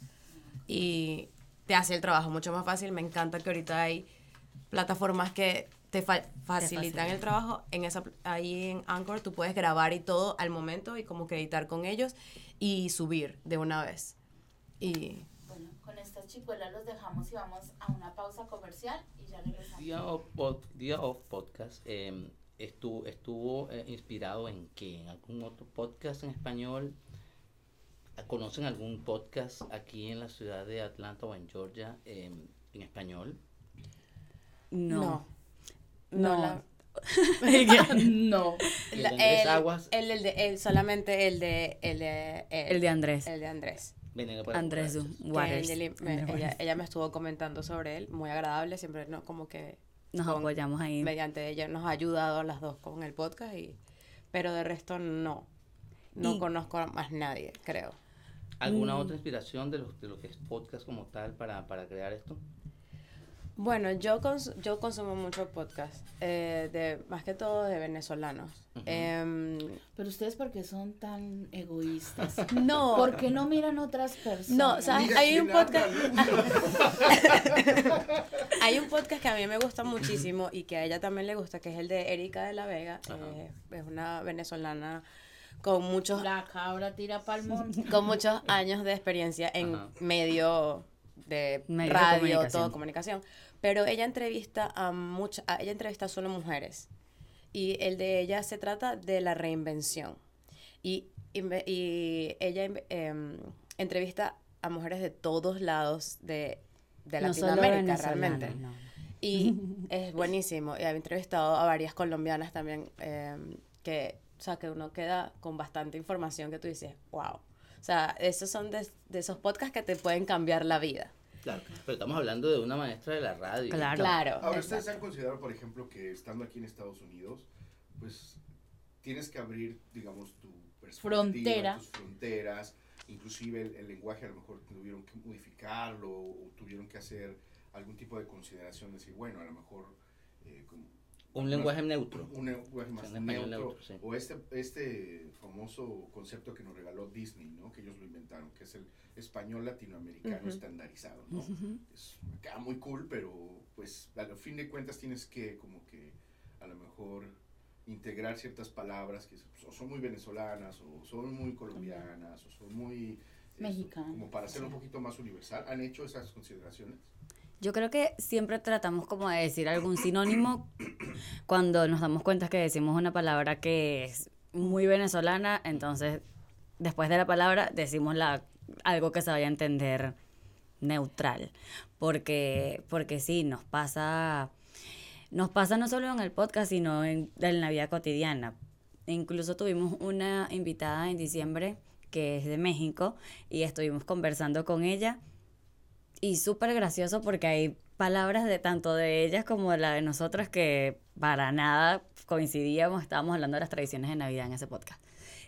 B: Y te hace el trabajo mucho más fácil. Me encanta que ahorita hay plataformas que te fa- facilitan
A: facilitan.
B: el trabajo. En esa, ahí en Anchor tú puedes grabar y todo al momento y como que editar con ellos y subir de una vez. Y
D: Bueno, con estas chicuelas los dejamos y vamos a una pausa comercial y ya regresamos.
C: Día of, Pod- Día of Podcast eh, estuvo, estuvo eh, inspirado en qué? ¿En algún otro podcast en español? ¿Conocen algún podcast aquí en la ciudad de Atlanta o en Georgia eh, en español?
A: No.
B: No,
A: No.
B: la-
D: no.
C: El de Andrés
B: el,
C: Aguas.
B: el, el de el, solamente el de el de
A: El de Andrés.
B: el de Andrés.
C: Para
A: Andrés Waters. Andrés
B: ella, me estuvo comentando sobre él, muy agradable, siempre no como que
A: Nos
B: con-
A: apoyamos ahí.
B: mediante ella nos ha ayudado a las dos con el podcast y pero de resto no. No
A: Y-
B: conozco a más nadie, creo.
C: ¿Alguna
A: Mm.
C: otra inspiración de lo, de lo que es podcast como tal para, para crear esto?
B: Bueno, yo cons- yo consumo mucho podcast, eh, de más que todo de venezolanos. Em,
D: Pero ustedes, ¿por qué son tan egoístas?
B: no,
D: ¿Por qué no miran otras personas?
B: No, ¿sabes?
E: Mira
B: Hay un podcast. Hay un podcast que a mí me gusta muchísimo y que a ella también le gusta, que es el de Erika de la Vega. Eh, es una venezolana con muchos,
D: La cabra tira pa'l monte.
B: con muchos años de experiencia en
C: Ajá.
B: medio de
A: Medios de
B: radio,
A: comunicación.
B: todo comunicación. Pero ella entrevista a muchas, ella entrevista solo mujeres. Y el de ella se trata de la reinvención. Y, inve- y ella em, entrevista a mujeres de todos lados de, de
A: No
B: Latinoamérica realmente.
A: no.
B: Y es buenísimo. Y he entrevistado a varias colombianas también, em, que, o sea, que uno queda con bastante información que tú dices, wow. O sea, esos son de, de esos podcasts que te pueden cambiar la vida.
C: Claro, pero estamos hablando de una maestra de la radio.
A: Claro.
B: Claro.
E: Ahora, ustedes han considerado, por ejemplo, que estando aquí en Estados Unidos, pues tienes que abrir, digamos, tu perspectiva,
D: Frontera.
E: tus fronteras, inclusive el, el lenguaje a lo mejor tuvieron que modificarlo o tuvieron que hacer algún tipo de consideración, decir, bueno, a lo mejor eh, como
C: Un lenguaje neutro.
E: un lenguaje más
C: Un español
E: neutro,
C: neutro, sí.
E: o este, este famoso concepto que nos regaló Disney, ¿no? que ellos lo inventaron, que es el español latinoamericano
B: Ujú.
E: estandarizado. ¿no? es, queda muy cool, pero pues a lo fin de cuentas tienes que como que a lo mejor integrar ciertas palabras que o son muy venezolanas o son muy colombianas o son muy eh,
D: Mexicanas,
E: como para hacerlo un poquito más universal. ¿Han hecho esas consideraciones?
A: Yo creo que siempre tratamos como de decir algún sinónimo cuando nos damos cuenta que decimos una palabra que es muy venezolana, entonces después de la palabra decimos la, algo que se vaya a entender neutral. Porque, porque sí, nos pasa, nos pasa no solo en el podcast, sino en, en la vida cotidiana. Incluso tuvimos una invitada en diciembre que es de México y estuvimos conversando con ella y súper gracioso porque hay palabras de tanto de ellas como de la de nosotras que para nada coincidíamos, estábamos hablando de las tradiciones de Navidad en ese podcast.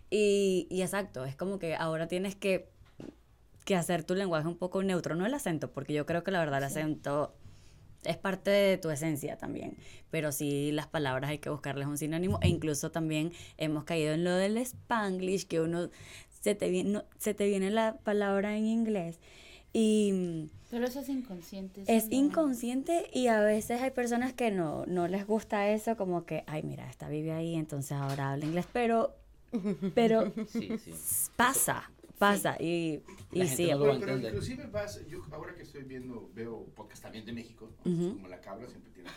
A: Y, y exacto, es como que ahora tienes que, que hacer tu lenguaje un poco neutro, no el acento, porque yo creo que la verdad el acento es parte de tu esencia también, pero sí las palabras hay que buscarles un sinónimo e incluso también hemos caído en lo del spanglish, que uno se te viene, no- se te viene la palabra en inglés Y
D: Pero eso es inconsciente. eso
A: es
D: no-
A: inconsciente y a veces hay personas que no, no les gusta eso, como que, ay, mira, esta vive ahí, entonces ahora habla inglés, pero, pero
C: Sí, sí.
A: pasa, pasa. Y, y
C: gente
A: sí,
C: no
E: Pero, pero inclusive vas, yo ahora que estoy viendo, veo podcast también de México, ¿no?
A: Ujú.
E: como la cabra siempre tiene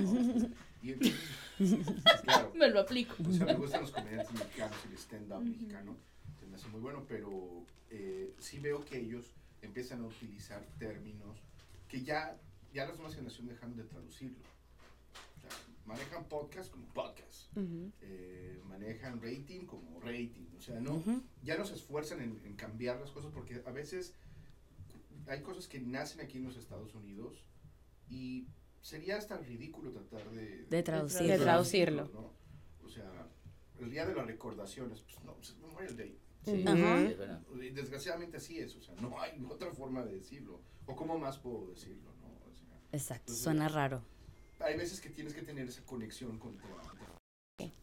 E: ¿no? Y entonces, claro,
D: Me lo aplico.
E: o sea, me gustan los comediantes mexicanos y el stand-up mexicano, se me hace muy bueno, pero eh, sí veo que ellos empiezan a utilizar términos que ya, ya las nuevas generaciones dejaron de traducirlo. O sea, manejan podcast como podcast, eh, manejan rating como rating, o sea, no, ya no se esfuerzan en, en cambiar las cosas porque a veces hay cosas que nacen aquí en los Estados Unidos y sería hasta ridículo tratar de,
A: De traducirlo.
B: De traducirlo.
E: ¿no? O sea, el día de las recordaciones, pues no, es Memorial Day.
C: Sí,
B: Ajá.
C: sí, es verdad.
E: Y Desgraciadamente así es, o sea, no hay otra forma de decirlo. O cómo más puedo decirlo, ¿no? O sea,
A: exacto, suena raro.
E: hay veces que tienes que tener esa conexión con,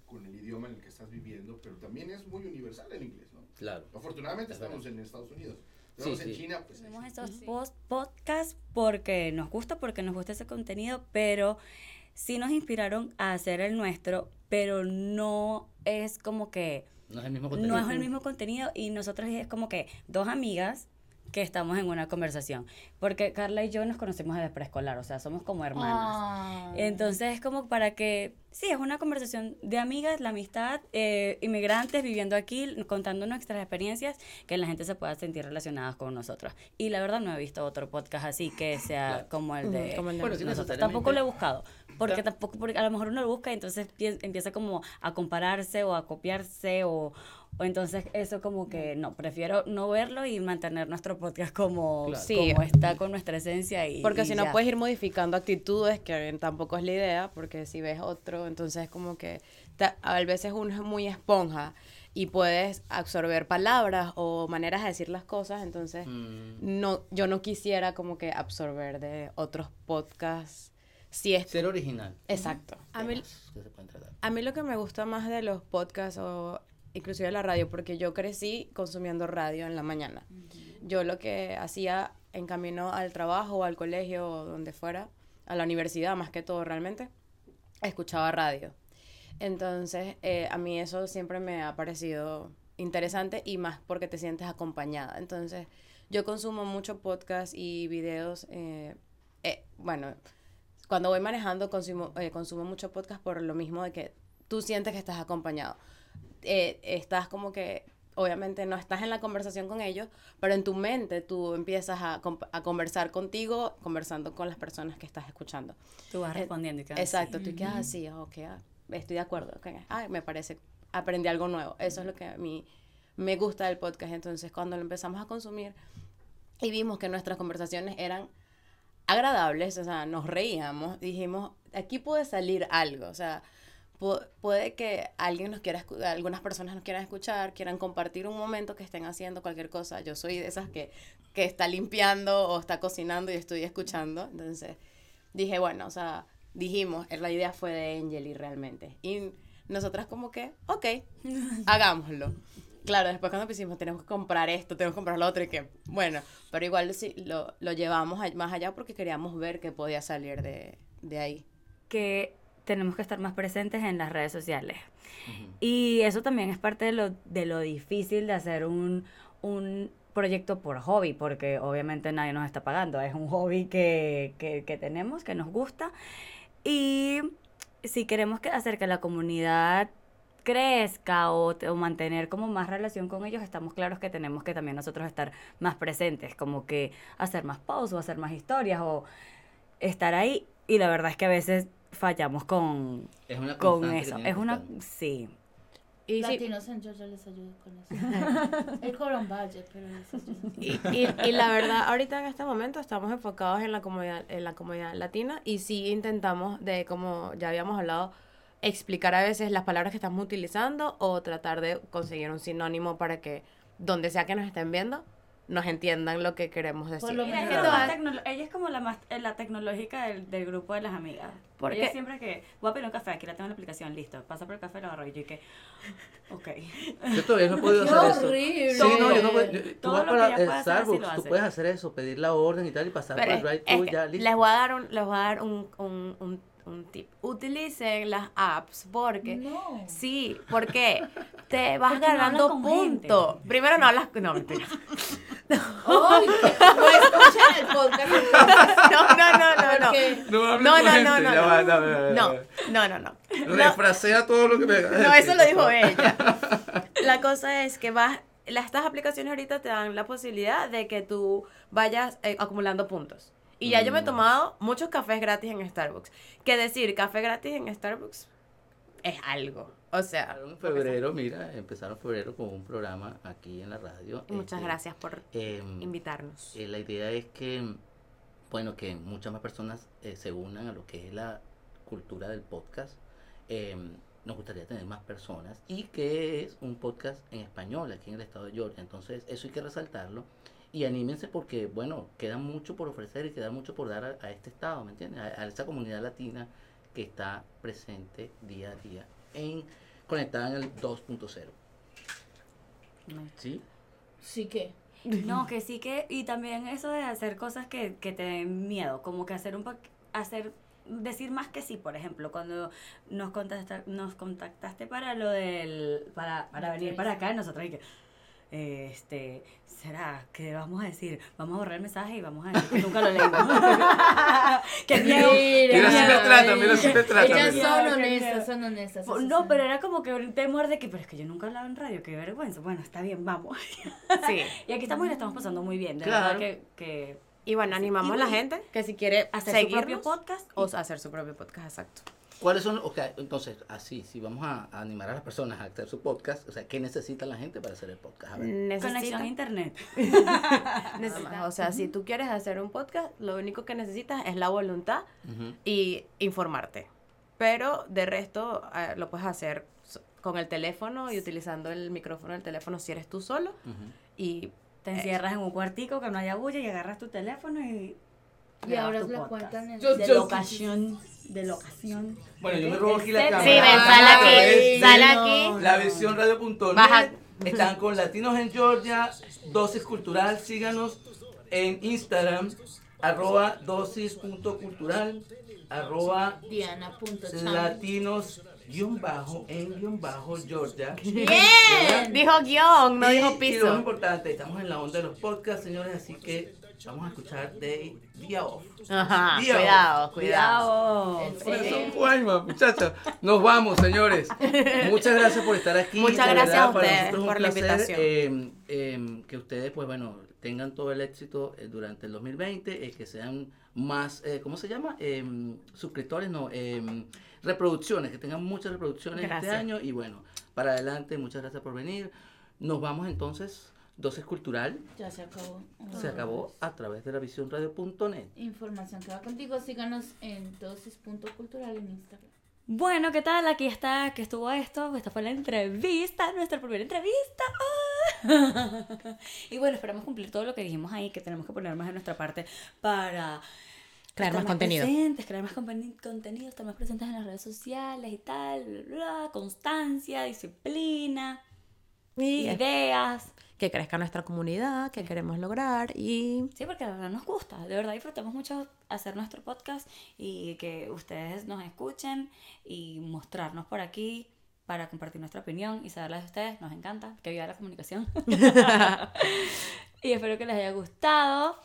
E: con el idioma en el que estás viviendo, pero también es muy universal el inglés, ¿no?
C: Claro.
E: Afortunadamente
C: Es
E: estamos
C: verdad.
E: en Estados Unidos.
C: Sí,
E: Estamos en
C: sí.
E: China, pues.
A: Estos
D: Sí.
A: post- podcasts porque nos gusta, porque nos gusta ese contenido, pero sí nos inspiraron a hacer el nuestro, pero no es como que,
C: No es el mismo contenido.
A: no es el mismo contenido y nosotros es como que dos amigas que estamos en una conversación, porque Carla y yo nos conocemos desde preescolar, o sea, somos como hermanas. Entonces es como para que, sí, es una conversación de amigas, la amistad, eh, inmigrantes viviendo aquí, contando nuestras experiencias, que la gente se pueda sentir relacionadas con nosotros. Y la verdad no he visto otro podcast así que sea
C: Claro.
A: como el de
B: como el de
C: Bueno, sí,
A: nosotros. Tampoco lo he buscado, porque
C: Ta-
A: tampoco, porque a lo mejor uno lo busca y entonces pie- empieza como a compararse o a copiarse o, o entonces eso como que no, prefiero no verlo y mantener nuestro podcast como,
C: Claro.
B: Sí.
A: como está con nuestra esencia y
B: Porque
A: y
B: si no
A: ya.
B: puedes ir modificando actitudes, que tampoco es la idea, porque si ves otro, entonces como que ta- a veces uno es muy esponja y puedes absorber palabras o maneras de decir las cosas, entonces
C: Mm,
B: no, yo no quisiera como que absorber de otros podcasts. Si es
C: ser original.
B: exacto. A mí, a mí lo que me gusta más de los podcasts o inclusive la radio, porque yo crecí consumiendo radio en la mañana. Yo lo que hacía en camino al trabajo o al colegio o donde fuera, a la universidad más que todo realmente, escuchaba radio. Entonces, eh, a mí eso siempre me ha parecido interesante y más porque te sientes acompañada. Entonces, yo consumo mucho podcast y videos. eh, eh, bueno, cuando voy manejando consumo, eh, consumo mucho podcast por lo mismo de que tú sientes que estás acompañado. Eh, estás como que, obviamente no estás en la conversación con ellos, pero en tu mente tú empiezas a, a conversar contigo, conversando con las personas que estás escuchando.
A: Tú vas
B: Eh,
A: respondiendo y quedas
B: Exacto, tú quedas así, ok, ah, estoy de acuerdo, ok, ay, me parece, aprendí algo nuevo. Eso es lo que a mí me gusta del podcast. Entonces, cuando lo empezamos a consumir y vimos que nuestras conversaciones eran agradables, o sea, nos reíamos, dijimos, aquí puede salir algo, o sea, pu- puede que alguien nos quiera, algunas personas nos quieran escuchar, quieran compartir un momento que estén haciendo cualquier cosa. Yo soy de esas que, que está limpiando o está cocinando y estoy escuchando. Entonces dije, bueno, o sea, dijimos, la idea fue de Angeli realmente. Y nosotras como que, ok, hagámoslo. Claro, después cuando pusimos, tenemos que comprar esto, tenemos que comprar lo otro, y que, bueno, pero igual sí, lo, lo llevamos a- más allá porque queríamos ver qué podía salir de, de ahí.
A: que tenemos que estar más presentes en las redes sociales.
C: Ujú.
A: Y eso también es parte de lo, de lo difícil de hacer un, un proyecto por hobby, porque obviamente nadie nos está pagando. Es un hobby que, que, que tenemos, que nos gusta. Y si queremos que hacer que la comunidad crezca o, te- o mantener como más relación con ellos, estamos claros que tenemos que también nosotros estar más presentes, como que hacer más posts o hacer más historias o estar ahí. Y la verdad es que a veces fallamos con,
C: Es una
A: con eso. Es una, sí.
B: Y, sí,
D: Latinos en Georgia les ayudo con eso. El cobran budget, pero les ayudo.
B: y, y- y la verdad, ahorita en este momento estamos enfocados en la comunidad, en la comunidad latina y sí intentamos de, como ya habíamos hablado, explicar a veces las palabras que estamos utilizando o tratar de conseguir un sinónimo para que donde sea que nos estén viendo nos entiendan lo que queremos decir.
D: Por lo
A: Mira, es que ella es como la más eh, la tecnológica del, del grupo de las amigas.
B: ¿Por
A: ella siempre que voy a pedir un café, aquí la tengo en la aplicación, listo. Pasa por el café, lo agarro y yo y que, ok.
C: Yo todavía no he podido hacer eso.
D: horrible.
C: Sí, no, yo no puedo. yo- tú vas para el
A: hacer, sí
C: Starbucks, tú puedes hacer eso, pedir la orden y tal y pasar
B: Pero
C: por el drive
B: es
C: thru
B: que
C: ya listo.
B: les voy a dar un, les voy a dar un, un, un, un tip. Utilicen las apps porque
D: No.
B: sí, porque te vas
A: Porque no
B: ganando
A: hablas con gente.
B: puntos. Primero no hablas, no mentira.
D: Ay, que no escuchan el podcast.
B: No, no, no, no, no.
C: No,
B: No, no, no, no, no. No, no, no, no. No,
C: Refrasea todo lo que me
B: No, eso lo dijo ella. La cosa es que vas, estas aplicaciones ahorita te dan la posibilidad de que tú vayas eh, acumulando puntos. Y ya yo me he
C: Mm.
B: tomado muchos cafés gratis en Starbucks. Que decir café gratis en Starbucks es algo. O sea,
C: En febrero, mira, empezaron febrero con un programa aquí en la radio.
B: muchas
C: este,
B: gracias por
C: em,
B: invitarnos.
C: eh, la idea es que, bueno, que muchas más personas eh, se unan a lo que es la cultura del podcast. Em, nos gustaría tener más personas y que es un podcast en español aquí en el estado de Georgia. Entonces, eso hay que resaltarlo. Y anímense porque, bueno, queda mucho por ofrecer y queda mucho por dar a, a este estado, ¿me entiendes? A, a esa comunidad latina que está presente día a día en conectada en el 2.0. ¿Sí?
D: sí que.
A: No, que sí que, y también eso de hacer cosas que, que te den miedo, como que hacer un hacer, decir más que sí, por ejemplo, cuando nos contacta, nos contactaste para lo del, para, para venir para acá, nosotros y que, eh, este, ¿será que vamos a decir? Vamos a borrar el mensaje y vamos a decir que nunca lo leímos. ¡Qué miedo!
C: Mira, así me tratan, mira, así me tratan.
D: Ellas
A: mira.
D: son honestas,
A: miedo.
D: son honestas.
A: No, pero era como que un temor de que, pero es que yo nunca hablaba en radio, qué vergüenza. Bueno, está bien, vamos.
B: Sí.
A: Y aquí estamos y la estamos pasando muy bien, de
C: Claro.
A: verdad que, que
B: Y bueno, animamos a la gente que si quiere
A: hacer su propio podcast.
B: o hacer su propio podcast, exacto.
C: ¿Cuáles son? Ok, entonces, así, si vamos a, a animar a las personas a hacer su podcast, o sea, ¿qué necesita la gente para hacer el podcast? A ver.
A: Conexión a
B: Necesita,
A: internet.
B: O sea, si tú quieres hacer un podcast, lo único que necesitas es la voluntad y informarte. Pero de resto eh, lo puedes hacer con el teléfono y utilizando el micrófono del teléfono si eres tú solo. Y
A: Te encierras en un cuartico que no haya bulla y agarras tu teléfono y.
D: Y ahora
A: tu
D: la
A: podcast.
D: cuentan en.
A: De locación. De locación.
C: Bueno, yo me robo aquí la cámara.
B: Sí, ven, sal aquí, sal aquí.
C: La visión radio.net.
B: Baja.
C: Están con Latinos en Georgia, Dosis Cultural. Síganos en Instagram, arroba dosis.cultural, arroba latinos guion bajo en guion bajo Georgia.
D: Bien.
B: dijo guion, no
C: Y-
B: dijo
C: Y lo más
B: piso.
C: importante, estamos en la onda de los podcasts, señores, así que vamos a escuchar de Día Off.
B: Ajá,
C: Dios.
B: cuidado, cuidado.
C: Guayma, muchachos. Nos vamos, señores. Muchas gracias por estar aquí.
B: Muchas
C: De
B: gracias a
C: para
B: ustedes
C: nosotros es un
B: por la
C: placer,
B: invitación.
C: eh, eh, que ustedes, pues bueno, tengan todo el éxito eh, durante el 2020, eh, que sean más, eh, ¿cómo se llama? Eh, suscriptores, no, eh, reproducciones, que tengan muchas reproducciones
B: Gracias.
C: este año. Y bueno, para adelante, muchas gracias por venir. Nos vamos entonces, Dosis Cultural.
D: Ya se acabó.
C: Se acabó a través de la visiónradio.net.
D: Información que va contigo. Síganos en dosis.cultural en Instagram.
A: Bueno, ¿qué tal? Aquí está, que estuvo esto. Esta fue la entrevista, nuestra primera entrevista. Y bueno, esperamos cumplir todo lo que dijimos ahí, que tenemos que poner más de nuestra parte para
B: Crear
A: estar
B: más contenido.
A: Presentes, crear más contenido, estar más presentes en las redes sociales y tal, bla, bla, bla, constancia, disciplina, ideas.
B: Que crezca nuestra comunidad, que queremos lograr y
A: Sí, porque la verdad nos gusta, de verdad disfrutamos mucho hacer nuestro podcast y que ustedes nos escuchen y mostrarnos por aquí para compartir nuestra opinión y saber la de ustedes, nos encanta, que viva la comunicación. y espero que les haya gustado.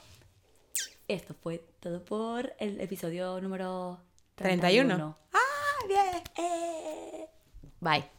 A: Esto fue todo por el episodio número 31.
B: 31. Ah, bien.
A: Eh.
B: Bye.